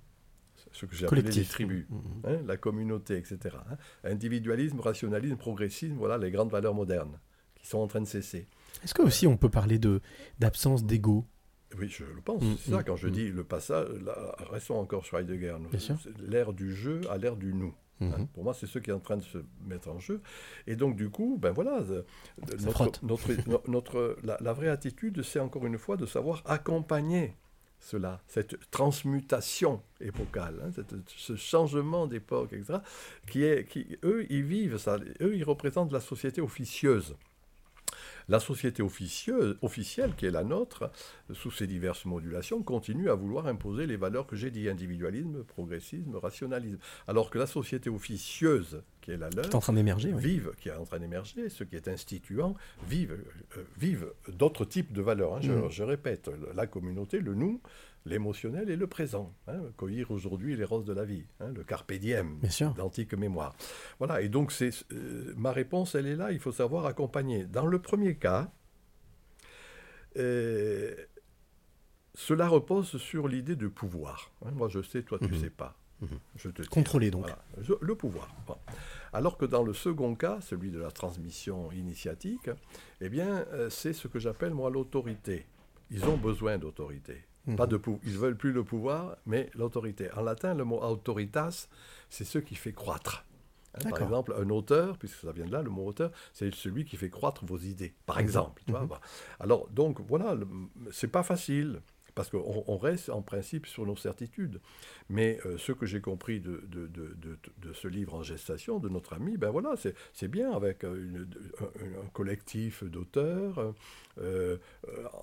ce que j'ai appelé les tribus, Mhm. hein, la communauté, etc. hein. Individualisme, rationalisme, progressisme, voilà les grandes valeurs modernes qui sont en train de cesser. Est-ce que aussi on peut parler de d'absence d'ego? Oui, je le pense. Mm, c'est ça, mm, quand je mm. dis le passage, là, restons encore sur Heidegger. L'ère du jeu à l'ère du nous. hein. Mhm. Pour moi, c'est ce qui est en train de se mettre en jeu. Et donc, du coup, ben voilà, euh, notre, notre, no- notre- la, la vraie attitude, c'est encore une fois de savoir accompagner cela, cette transmutation épocale, hein, cette- ce changement d'époque, etc., qui est, qui, eux, ils vivent ça. Eux, ils représentent la société officieuse. La société officieuse, officielle, qui est la nôtre, sous ses diverses modulations, continue à vouloir imposer les valeurs que j'ai dit, individualisme, progressisme, rationalisme. Alors que la société officieuse, qui est la leur, Qui est en train d'émerger, oui. vive, qui est en train d'émerger, ce qui est instituant, vive, euh, vive d'autres types de valeurs. hein. Je, Mm. je répète, la communauté, le nous, l'émotionnel et le présent. hein. Cueillir aujourd'hui les roses de la vie, hein, le carpe diem d'antique mémoire. Voilà, et donc c'est euh, ma réponse, elle est là, il faut savoir accompagner. Dans le premier cas, euh, cela repose sur l'idée de pouvoir. hein. Moi je sais, toi tu Mhm. sais pas. Je te. Contrôler, donc. Voilà, je- le pouvoir. Bon. Alors que dans le second cas, celui de la transmission initiatique, eh bien, euh, c'est ce que j'appelle moi l'autorité. Ils ont besoin d'autorité. Mhm. Pas de pou- Ils veulent plus le pouvoir, mais l'autorité. En latin, le mot autoritas, c'est ce qui fait croître. Hein, par exemple, un auteur, puisque ça vient de là, le mot auteur, c'est celui qui fait croître vos idées, par exemple. tu vois, Mhm. bah. Alors, donc, voilà, c'est pas facile, parce qu'on on reste en principe sur nos certitudes. Mais euh, ce que j'ai compris de, de, de- de- de ce livre en gestation, de notre ami, ben voilà, c'est bien avec euh, une- un, collectif d'auteurs, euh,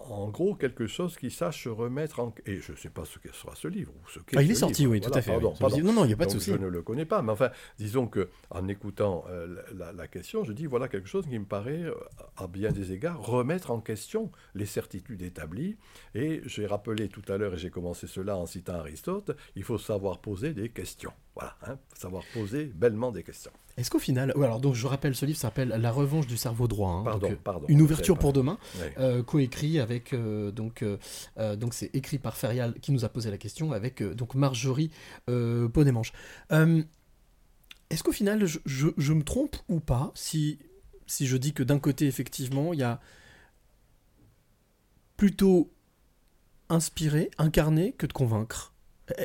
en gros quelque chose qui sache remettre en... Et je ne sais pas ce que sera ce livre. Ou ce qu'est Ah, il est sorti, livre. oui, tout à fait, pardon, oui. pardon. Non, non, il y a pas de souci. Je ne le connais pas, mais enfin, disons que en écoutant euh, la, la question, je dis voilà quelque chose qui me paraît, à bien des égards, remettre en question les certitudes établies. Et j'ai rappelé tout à l'heure, et j'ai commencé cela en citant Aristote, il faut savoir poser des questions. Voilà, hein, savoir poser bellement des questions. Est-ce qu'au final, alors donc je rappelle, ce livre s'appelle La revanche du cerveau droit. hein, Pardon, donc, euh, pardon, Une ouverture pour demain, Ouais. euh, coécrit avec euh, donc euh, donc c'est écrit par Ferial qui nous a posé la question avec donc Marjorie euh, Ponémanche. Euh, Est-ce qu'au final, je, je- je me trompe ou pas si si je dis que d'un côté effectivement il y a plutôt inspirer, incarner que de convaincre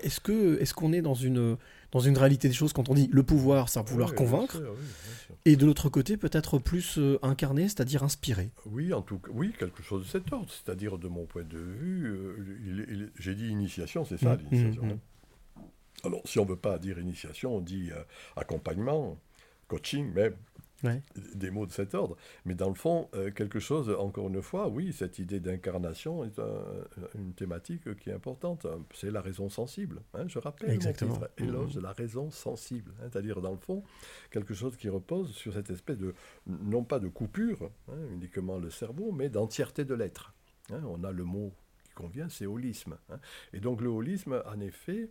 Est-ce que est-ce qu'on est dans une dans une réalité des choses quand on dit le pouvoir, c'est vouloir Oui, convaincre sûr, oui, et de l'autre côté, peut-être plus euh, incarné, c'est-à-dire inspiré? Oui, en tout cas, oui, quelque chose de cet ordre. C'est-à-dire, de mon point de vue, euh, j'ai dit initiation, c'est ça, Mm, l'initiation. mm, hein. Alors, si on ne veut pas dire initiation, on dit euh, accompagnement, coaching, même. Ouais. Des mots de cet ordre. Mais dans le fond, euh, quelque chose, encore une fois, oui, cette idée d'incarnation est un- une thématique qui est importante. C'est la raison sensible. hein, je rappelle Exactement. mon titre, Éloge Mhm. de la raison sensible. hein, C'est-à-dire, dans le fond, quelque chose qui repose sur cette espèce de, non pas de coupure, hein, uniquement le cerveau, mais d'entièreté de l'être. on a le mot qui convient, c'est holisme. Et donc le holisme, en effet,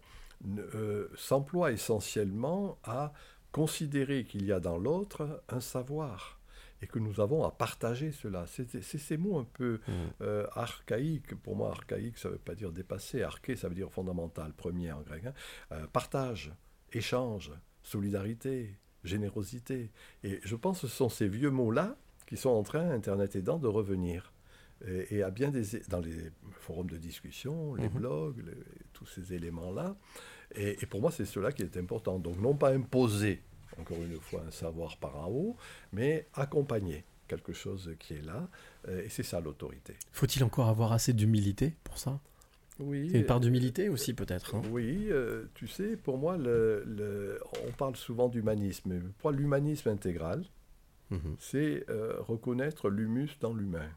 euh, s'emploie essentiellement à considérer qu'il y a dans l'autre un savoir et que nous avons à partager cela. C'est ces mots un peu euh, archaïques. Pour moi, archaïque, ça ne veut pas dire dépassé. Arché, ça veut dire fondamental, premier en grec. hein. Euh, partage, échange, solidarité, générosité. Et je pense que ce sont ces vieux mots-là qui sont en train, Internet aidant, de revenir. Et, et à bien des, dans les forums de discussion, les Mhm. blogs, les- tous ces éléments-là. Et, et pour moi, c'est cela qui est important. Donc, non pas imposer, encore une fois, un savoir par en haut, mais accompagner quelque chose qui est là. Euh, et c'est ça l'autorité. Faut-il encore avoir assez d'humilité pour ça? Oui. C'est une part d'humilité aussi, peut-être. hein? Oui, euh, tu sais, pour moi, le- le- on parle souvent d'humanisme. mais Pour moi, l'humanisme intégral, Mhm. c'est euh, reconnaître l'humus dans l'humain.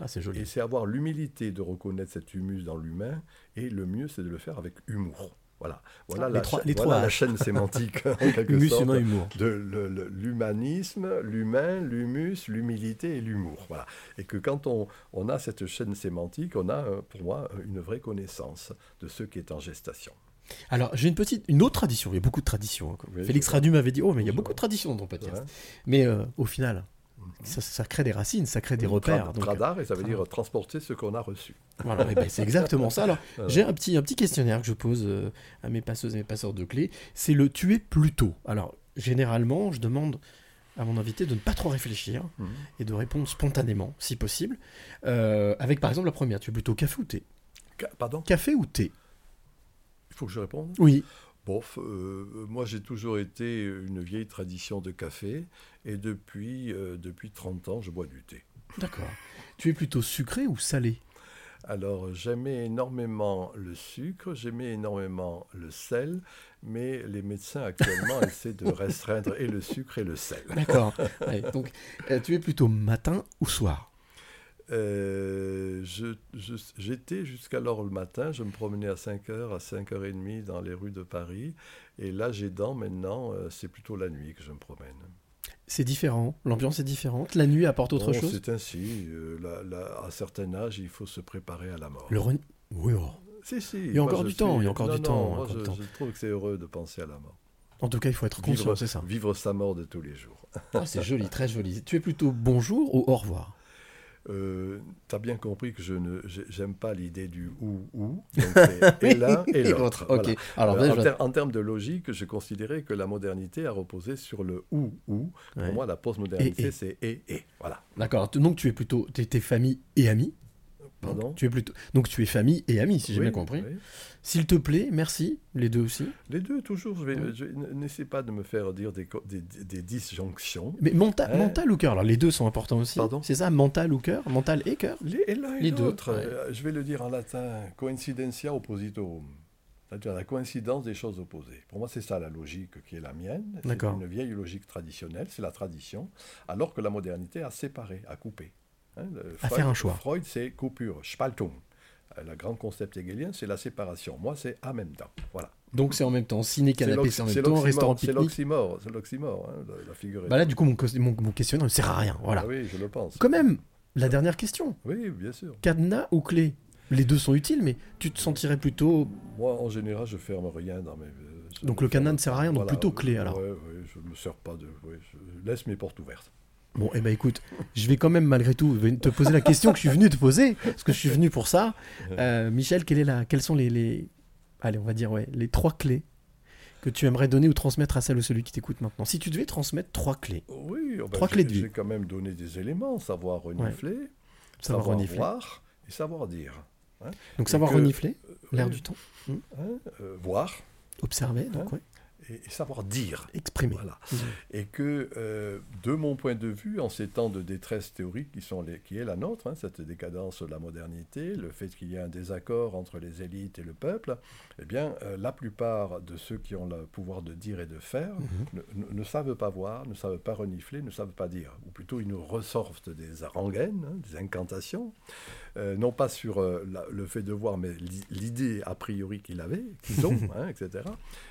Ah, c'est joli. Et c'est avoir l'humilité de reconnaître cet humus dans l'humain. Et le mieux, c'est de le faire avec humour. Voilà, voilà, Ah, les la, trois- cha- les voilà trois la H. chaîne sémantique, en quelque Humus, sorte, humain, humour. de l'humanisme, l'humain, l'humus, l'humilité et l'humour. Voilà. Et que quand on, on a cette chaîne sémantique, on a, euh, pour moi, une vraie connaissance de ce qui est en gestation. Alors, j'ai une petite, une autre tradition. Il y a beaucoup de traditions. hein. Oui, Félix Radu m'avait dit Oh, mais il y a beaucoup de traditions dans ton podcast. Ouais. Mais euh, au final, ça, ça crée des racines, ça crée des repères. Donc, Radar, et ça veut Radar. dire transporter ce qu'on a reçu. Voilà, eh ben, c'est exactement ça. Alors, Voilà. j'ai un petit, un petit questionnaire que je pose euh, à mes passeuses et mes passeurs de clés. C'est le tuer plus tôt. Alors, généralement, je demande à mon invité de ne pas trop réfléchir Mhm. et de répondre spontanément, si possible. Euh, avec par exemple la première, tu es plutôt café ou thé? Ca- Pardon? Café ou thé? Il faut que je réponde? Oui. Bof, euh, moi j'ai toujours été une vieille tradition de café et depuis, euh, depuis 30 ans je bois du thé. D'accord. Tu es plutôt sucré ou salé? Alors j'aimais énormément le sucre, j'aimais énormément le sel, mais les médecins actuellement essaient de restreindre et le sucre et le sel. D'accord. Ouais, donc, euh, tu es plutôt matin ou soir? Euh, J'étais jusqu'alors le matin, je me promenais à 5h, à 5h30 dans les rues de Paris. Et là, j'ai dents maintenant, euh, c'est plutôt la nuit que je me promène. C'est différent, l'ambiance est différente. La nuit apporte autre Bon, chose C'est ainsi. euh, à un certain âge, il faut se préparer à la mort. Le reni- Oui, oh. Si, si, Il y a encore du temps, il y a encore non, du non, temps, moi, encore je, du temps. je trouve que c'est heureux de penser à la mort. En tout cas, il faut être conscient, Vivre, c'est ça. vivre sa mort de tous les jours. Ah, c'est joli, très joli. Tu es plutôt bonjour ou au revoir? Euh, T'as bien compris que je ne j'ai- j'aime pas l'idée du ou ou. Et l'un et l'autre. l'autre, Voilà. Euh, en, je- ter- en termes de logique, je considérais que la modernité a reposé sur le ou ou. Ouais. Pour moi, la postmodernité, c'est et et. Voilà. D'accord, donc tu es plutôt tu es famille et amis. Pardon Tu es plutôt donc tu es famille et amis si j'ai Oui, bien compris. oui. S'il te plaît, merci, les deux aussi. Les deux, toujours. Je vais, Oui. je- n'essaie pas de me faire dire des, des, disjonctions. Mais menta- Hein mental ou cœur Alors les deux sont importants aussi. Pardon C'est ça, mental ou cœur Mental et cœur Les, et l'un et Les deux, ouais. Euh, Je vais le dire en latin, coincidentia oppositorum. C'est-à-dire la coïncidence des choses opposées. Pour moi, c'est ça la logique qui est la mienne. C'est D'accord. une vieille logique traditionnelle, c'est la tradition, alors que la modernité a séparé, a coupé. Hein, À faire un choix. Freud, c'est coupure, Spaltung. Euh, Le grand concept hegelien, c'est la séparation. Moi, c'est en même temps. Voilà. Donc c'est en même temps ciné C'est canapé, c'est en même c'est temps restaurant C'est pique-nique. l'oxymore, c'est l'oxymore, hein, la, la figure Bah là du coup mon, mon, mon questionnaire ne sert à rien. Voilà. Ah oui, je le pense. Quand même, la dernière question. Oui, bien sûr. Cadenas ou clé? Les deux sont utiles, mais tu te sentirais plutôt. Moi, en général, je ferme rien dans mes. euh, je Donc le cadenas ne sert à rien, donc Voilà. plutôt clé, alors. Ouais, ouais, je ne me sers pas de. je laisse mes portes ouvertes. Bon, eh ben écoute, je vais quand même malgré tout te poser la question que je suis venu te poser, parce que je suis venu pour ça. Euh, Michel, quelle est la, quelles sont les, les, allez, on va dire ouais, les trois clés que tu aimerais donner ou transmettre à celle ou celui qui t'écoute maintenant? Si tu devais transmettre trois clés, Oui, oh ben, Trois clés de vie. J'ai quand même donné des éléments savoir renifler, Savoir savoir, renifler. voir et savoir dire. hein. donc Et savoir que- renifler, l'air oui, du temps, hein, euh, voir observer, donc Hein ouais, et, et savoir dire. exprimer. Voilà. Mhm. Et que, euh, de mon point de vue, en ces temps de détresse théorique qui, sont les, qui est la nôtre, hein, cette décadence de la modernité, le fait qu'il y ait un désaccord entre les élites et le peuple, eh bien, euh, la plupart de ceux qui ont le pouvoir de dire et de faire Mhm. ne, savent pas voir, ne savent pas renifler, ne savent pas dire. Ou plutôt, ils nous ressortent des rengaines, hein, des incantations, euh, non pas sur euh, la- le fait de voir, mais li- l'idée a priori qu'ils avaient, qu'ils ont, hein, etc.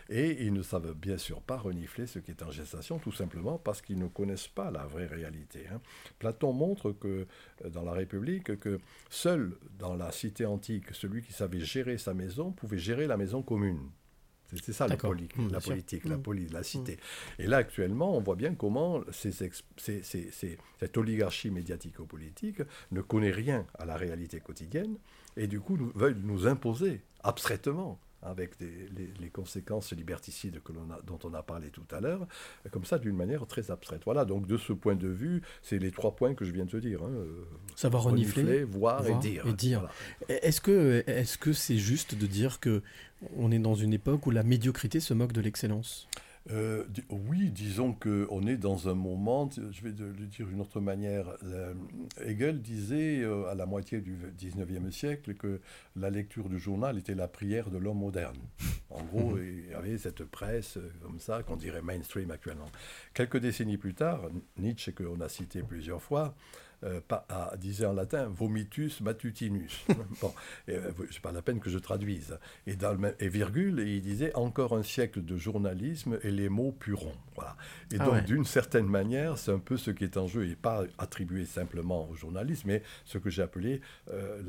Et ils ne savent bien sûr pas renifler ce qui est en gestation, tout simplement parce qu'ils ne connaissent pas la vraie réalité. hein. Platon montre que euh, dans la République, que seul dans la cité antique, celui qui savait gérer sa maison pouvait gérer la maison commune. C'est ça la, poli- Mmh, la politique, la, Mmh. la cité. Et là, actuellement, on voit bien comment ces ex- ces- ces- ces- cette oligarchie médiatico-politique ne connaît rien à la réalité quotidienne et du coup nous, veulent nous imposer abstraitement avec des- les, les conséquences liberticides que a, dont on a parlé tout à l'heure, comme ça d'une manière très abstraite. Voilà, donc de ce point de vue, c'est les trois points que je viens de te dire. hein, Savoir renifler, voir, et dire. Et dire. Voilà. Est-ce que est-ce que c'est juste de dire que on est dans une époque où la médiocrité se moque de l'excellence? Euh, oui, disons qu'on est dans un moment, je vais le dire d'une autre manière, Hegel disait euh, à la moitié du 19e siècle que la lecture du journal était la prière de l'homme moderne. En gros, Mhm. il y avait cette presse euh, comme ça, qu'on dirait mainstream actuellement. Quelques décennies plus tard, Nietzsche, qu'on a cité plusieurs fois, euh, pas- a- disait en latin vomitus matutinus. bon, euh, c'est pas la peine que je traduise. Et, dans le même- et virgule, et il disait encore un siècle de journalisme et les mots purons. Voilà. Et Ah donc, ouais. d'une certaine manière, c'est un peu ce qui est en jeu, et pas attribué simplement au journalisme, mais ce que j'ai appelé euh,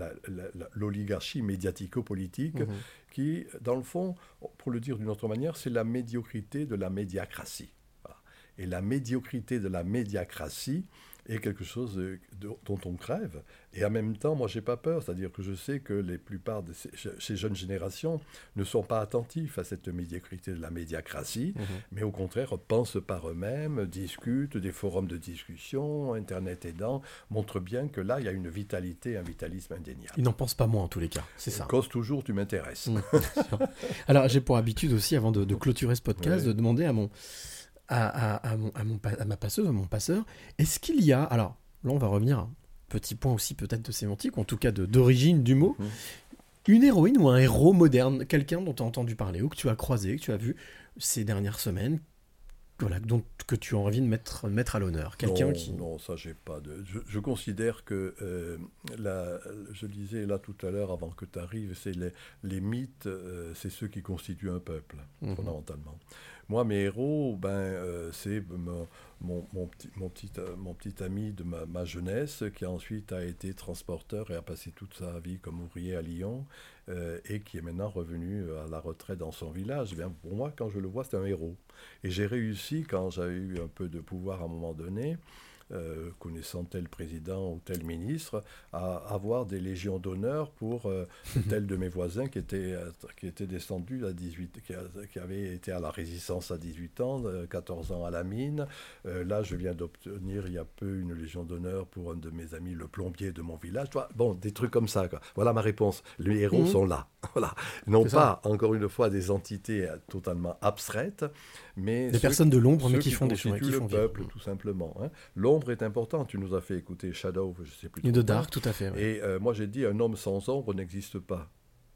l'oligarchie médiatico-politique, Mhm. qui, dans le fond, pour le dire d'une autre manière, c'est la médiocrité de la médiacratie. Voilà. Et la médiocrité de la médiacratie est quelque chose euh, de- dont on crève. Et en même temps, moi, j'ai pas peur. C'est-à-dire que je sais que les plupart de ces, ces jeunes générations ne sont pas attentifs à cette médiocrité de la médiacratie, Mhm. mais au contraire pensent par eux-mêmes, discutent, des forums de discussion, Internet aidant, montrent bien que là, il y a une vitalité, un vitalisme indéniable. Ils n'en pensent pas moins en tous les cas, c'est ça. Cause toujours, tu m'intéresses. Mm. Alors j'ai pour habitude aussi, avant de, de clôturer ce podcast, de demander à mon à, à- à mon, à mon pa- à ma passeuse, à mon passeur, est-ce qu'il y a alors là on va revenir à un petit point aussi peut-être de sémantique, ou en tout cas de- d'origine du mot, Mhm. une héroïne ou un héros moderne, quelqu'un dont tu as entendu parler ou que tu as croisé, que tu as vu ces dernières semaines, voilà, dont, que tu as envie de mettre, mettre à l'honneur, quelqu'un non, qui Non, ça, j'ai pas de. Je, je considère que, euh, la- je disais là tout à l'heure, avant que tu arrives, c'est les, les mythes, euh, c'est ceux qui constituent un peuple, Mhm. fondamentalement. Moi, mes héros, ben, euh, c'est mon, petit, mon, petit, euh, mon petit ami de ma, jeunesse, qui ensuite a été transporteur et a passé toute sa vie comme ouvrier à Lyon, euh, et qui est maintenant revenu à la retraite dans son village. Bien, pour moi, quand je le vois, c'est un héros. Et j'ai réussi, quand j'avais eu un peu de pouvoir à un moment donné, euh, connaissant tel président ou tel ministre, à avoir des légions d'honneur pour euh, tel de mes voisins qui était, euh, qui était descendu à 18, qui, a- qui avait été à la résistance à 18 ans, euh, 14 ans à la mine. Euh, là, je viens d'obtenir il y a peu une légion d'honneur pour un de mes amis, le plombier de mon village. Bon, des trucs comme ça. quoi. Voilà ma réponse. Les héros Mhm. sont là. Voilà. Non pas, encore une fois, des entités euh, totalement abstraites, mais Des personnes de l'ombre, mais qui font des choses, le font vivre. peuple, tout simplement. hein. L'ombre est importante. Tu nous as fait écouter Shadow, je sais plus. Et de. Dark, tout à fait. ouais. Et euh, moi, j'ai dit, un homme sans ombre n'existe pas.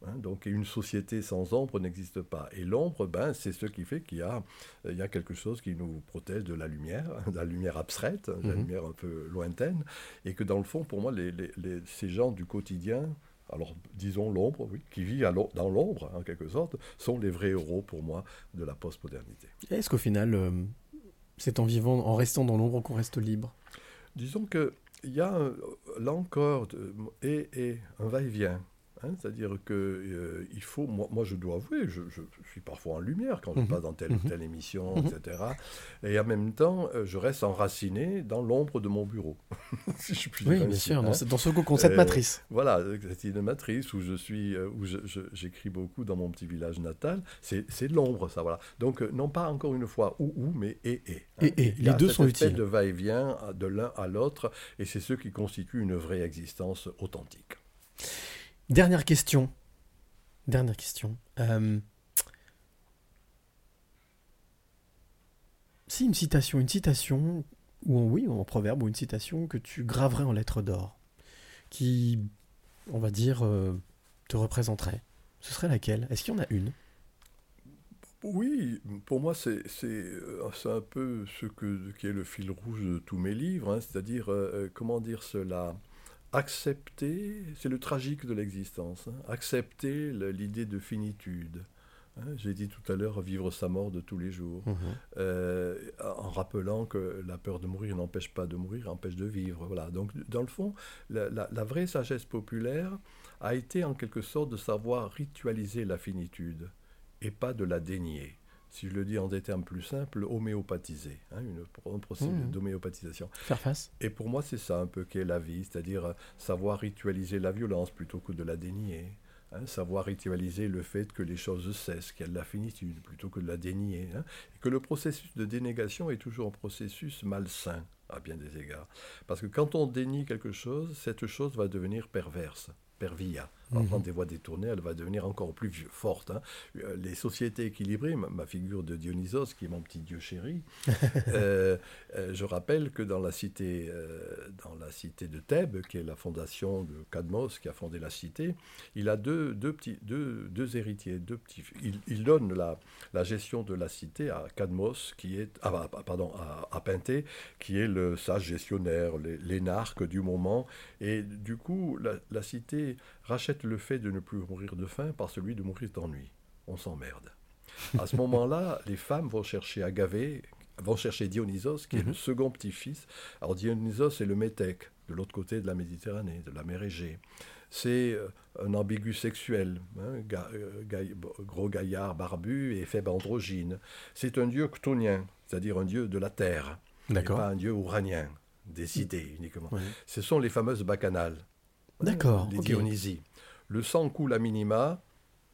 hein. donc, une société sans ombre n'existe pas. Et l'ombre, ben, c'est ce qui fait qu'il y a, il y a quelque chose qui nous protège de la lumière, de la lumière abstraite, de la Mhm. lumière un peu lointaine. Et que dans le fond, pour moi, les, les- les- ces gens du quotidien, alors disons l'ombre, oui, qui vit dans l'ombre, en quelque sorte, sont les vrais héros pour moi de la postmodernité. Est-ce qu'au final, euh, c'est en vivant, en restant dans l'ombre qu'on reste libre Disons que il y a là encore et, et un va-et-vient. Hein, C'est-à-dire que euh, il faut, moi, moi je dois avouer, je, suis parfois en lumière quand je Mhm. passe dans telle ou Mhm. telle émission, Mhm. etc. Et en même temps, euh, je reste enraciné dans l'ombre de mon bureau. si je puis Oui, bien ainsi, sûr, hein. dans, ce- dans ce Euh, matrice. Voilà, c'est une matrice où je suis, euh, où j'écris beaucoup dans mon petit village natal. C'est l'ombre, ça, voilà. Donc, non pas encore une fois ou ou, mais et et. hein. Et, et, Il les deux sont utiles. de va-et-vient de l'un à l'autre, et c'est ce qui constitue une vraie existence authentique. Dernière question. Dernière question. Euh, Si une citation, une citation, ou en, oui, en proverbe, ou une citation que tu graverais en lettres d'or, qui, on va dire, euh, te représenterait, ce serait laquelle? Est-ce qu'il y en a une? Oui, pour moi, euh, c'est un peu ce que, qui est le fil rouge de tous mes livres, hein, c'est-à-dire, comment dire cela? Accepter, c'est le tragique de l'existence, hein, accepter l'idée de finitude. hein. J'ai dit tout à l'heure, vivre sa mort de tous les jours, Mhm. euh, en rappelant que la peur de mourir n'empêche pas de mourir, empêche de vivre. Voilà. Donc, dans le fond, la, la- la vraie sagesse populaire a été en quelque sorte de savoir ritualiser la finitude et pas de la dénier. Si je le dis en des termes plus simples, homéopathiser, hein, une, un procédé Mhm. d'homéopathisation. Faire face Et pour moi, c'est ça un peu qu'est la vie, c'est-à-dire euh, savoir ritualiser la violence plutôt que de la dénier. Hein, savoir ritualiser le fait que les choses cessent, qu'il y a de la finitude, plutôt que de la dénier. hein, et que le processus de dénégation est toujours un processus malsain, à bien des égards. Parce que quand on dénie quelque chose, cette chose va devenir perverse, pervia. En Mhm. prendre des voies détournées, elle va devenir encore plus forte. hein. Euh, Les sociétés équilibrées, ma, figure de Dionysos, qui est mon petit dieu chéri, euh, euh, je rappelle que dans la cité, euh, dans la cité de Thèbes, qui est la fondation de Cadmos, qui a fondé la cité, il a deux, deux, petits, deux, deux héritiers, deux petits. Il, il donne la, la gestion de la cité à Cadmos, qui est, ah, bah, pardon, à, à Pinté, qui est le sage gestionnaire, l'é- l'énarque du moment. Et du coup, la, la cité rachète le fait de ne plus mourir de faim par celui de mourir d'ennui. On s'emmerde. À ce moment-là, les femmes vont chercher Agavée, vont chercher Dionysos, qui est le second petit-fils. Alors Dionysos, c'est le métèque, de l'autre côté de la Méditerranée, de la mer Égée. C'est euh, un ambigu sexuel, hein, ga- euh, gros gaillard barbu et faible androgyne. C'est un dieu chtonien, c'est-à-dire un dieu de la terre, et pas un dieu ouranien, des idées uniquement. Ce sont les fameuses bacchanales. D'accord, Les. Dionysies. Le sang coule à minima,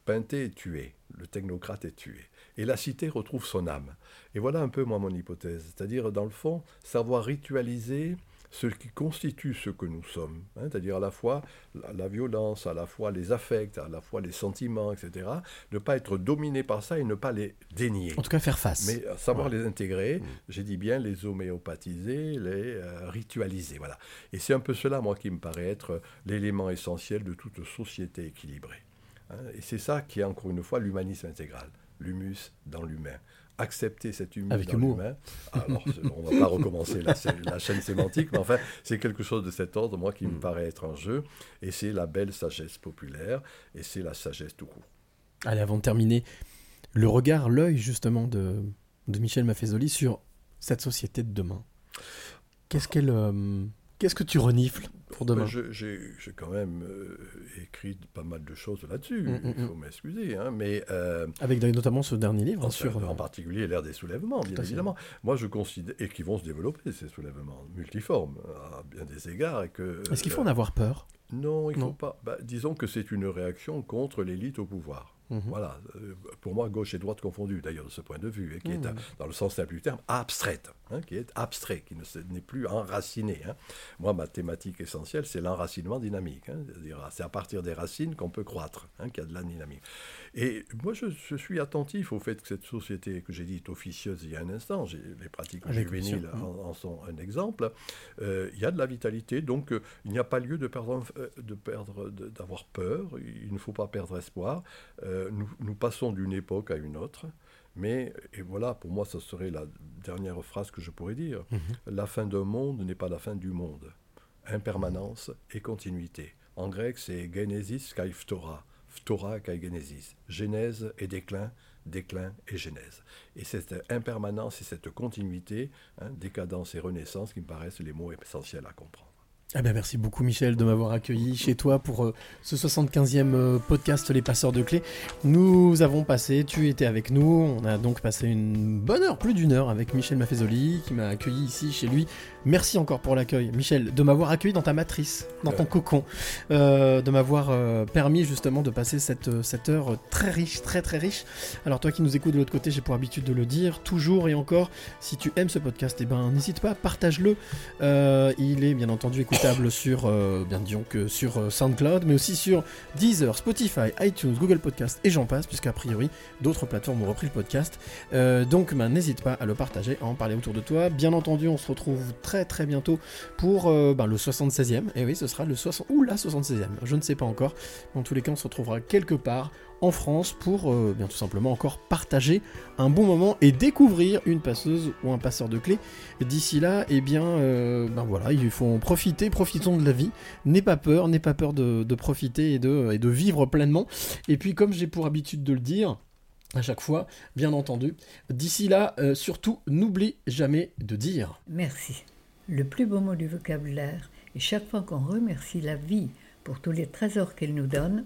Pinté est tué, le technocrate est tué. Et la cité retrouve son âme. Et voilà un peu moi mon hypothèse. C'est-à-dire, dans le fond, savoir ritualiser ce qui constitue ce que nous sommes. hein, c'est-à-dire à la fois la, la violence, à la fois les affects, à la fois les sentiments, etc. Ne pas être dominé par ça et ne pas les dénier. En tout cas, faire face. Mais euh, savoir Ouais. les intégrer, j'ai dit bien les homéopathiser, les euh, ritualiser. Voilà. Et c'est un peu cela, moi, qui me paraît être euh, l'élément essentiel de toute société équilibrée. Hein, et c'est ça qui est, encore une fois, l'humanisme intégral. L'humus dans l'humain. Accepter cet Avec dans humour. l'humain. Alors, on ne va pas recommencer la, la chaîne sémantique, mais enfin, c'est quelque chose de cet ordre, moi, qui me paraît être en jeu. Et c'est la belle sagesse populaire, et c'est la sagesse tout court. Allez, avant de terminer, le regard, l'œil justement de, de Michel Maffezoli sur cette société de demain. Qu'est-ce qu'elle, euh, qu'est-ce que tu renifles pour demain Ben, je- J'ai quand même euh, écrit pas mal de choses là-dessus, Mm, mm, il faut m'excuser, hein, mais... euh, Avec notamment ce dernier livre en, sur. en particulier l'ère des soulèvements, bien évidemment. Moi, je considère, et qui vont se développer, ces soulèvements, multiformes, à bien des égards. et que Est-ce qu'il faut euh, en avoir peur? Non, il ne faut pas. Bah, disons que c'est une réaction contre l'élite au pouvoir. Mhm. Voilà, euh, pour moi, gauche et droite confondues, d'ailleurs, de ce point de vue, et qui est, Mhm. dans le sens simple du terme, abstraite, hein, qui est abstrait, qui n'est plus enraciné. hein. Moi, ma thématique essentielle, c'est l'enracinement dynamique. hein, c'est-à-dire, c'est à partir des racines qu'on peut croître, qu'il y a de la dynamique. Et moi, je, je suis attentif au fait que cette société que j'ai dite officieuse il y a un instant, les pratiques Avec juvéniles option. en, en sont un exemple, euh, il y a de la vitalité, donc euh, il n'y a pas lieu de perdre, euh, de perdre, de- d'avoir peur, il ne faut pas perdre espoir. Euh, nous, nous passons d'une époque à une autre, mais, et voilà, pour moi, ce serait la dernière phrase que je pourrais dire, Mhm. la fin d'un monde n'est pas la fin du monde. Impermanence et continuité. En grec, c'est genesis kai Genèse et déclin, déclin et genèse. Et cette impermanence et cette continuité, hein, décadence et renaissance, qui me paraissent les mots essentiels à comprendre. Eh ben, merci beaucoup Michel de m'avoir accueilli chez toi pour euh, ce 75e euh, podcast Les Passeurs de Clés. Nous avons passé, tu étais avec nous, on a donc passé une bonne heure, plus d'une heure avec Michel Maffezoli qui m'a accueilli ici chez lui. Merci encore pour l'accueil Michel, de m'avoir accueilli dans ta matrice, dans ton Ouais. cocon, euh, de m'avoir euh, permis justement de passer cette, euh, cette heure très riche, très très riche. Alors toi qui nous écoutes de l'autre côté, j'ai pour habitude de le dire, toujours et encore, si tu aimes ce podcast, eh ben n'hésite pas, partage-le. Euh, il est bien entendu sur, euh, bien disons que sur euh, SoundCloud, mais aussi sur Deezer, Spotify, iTunes, Google Podcast et j'en passe, puisqu'a priori d'autres plateformes ont repris le podcast. Euh, donc ben, n'hésite pas à le partager, à en parler autour de toi. Bien entendu, on se retrouve très très bientôt pour ben, le 76e. Et oui, ce sera le 60 ou la 76e, je ne sais pas encore. En tous les cas, on se retrouvera quelque part en France pour euh, bien tout simplement encore partager un bon moment et découvrir une passeuse ou un passeur de clés. D'ici là, eh bien, euh, ben voilà, il faut en profiter, profitons de la vie. N'aie pas peur, n'aie pas peur de, profiter et de, et de vivre pleinement. Et puis, comme j'ai pour habitude de le dire, à chaque fois, bien entendu, d'ici là, euh, surtout, n'oublie jamais de dire. Merci. Le plus beau mot du vocabulaire. Et chaque fois qu'on remercie la vie pour tous les trésors qu'elle nous donne,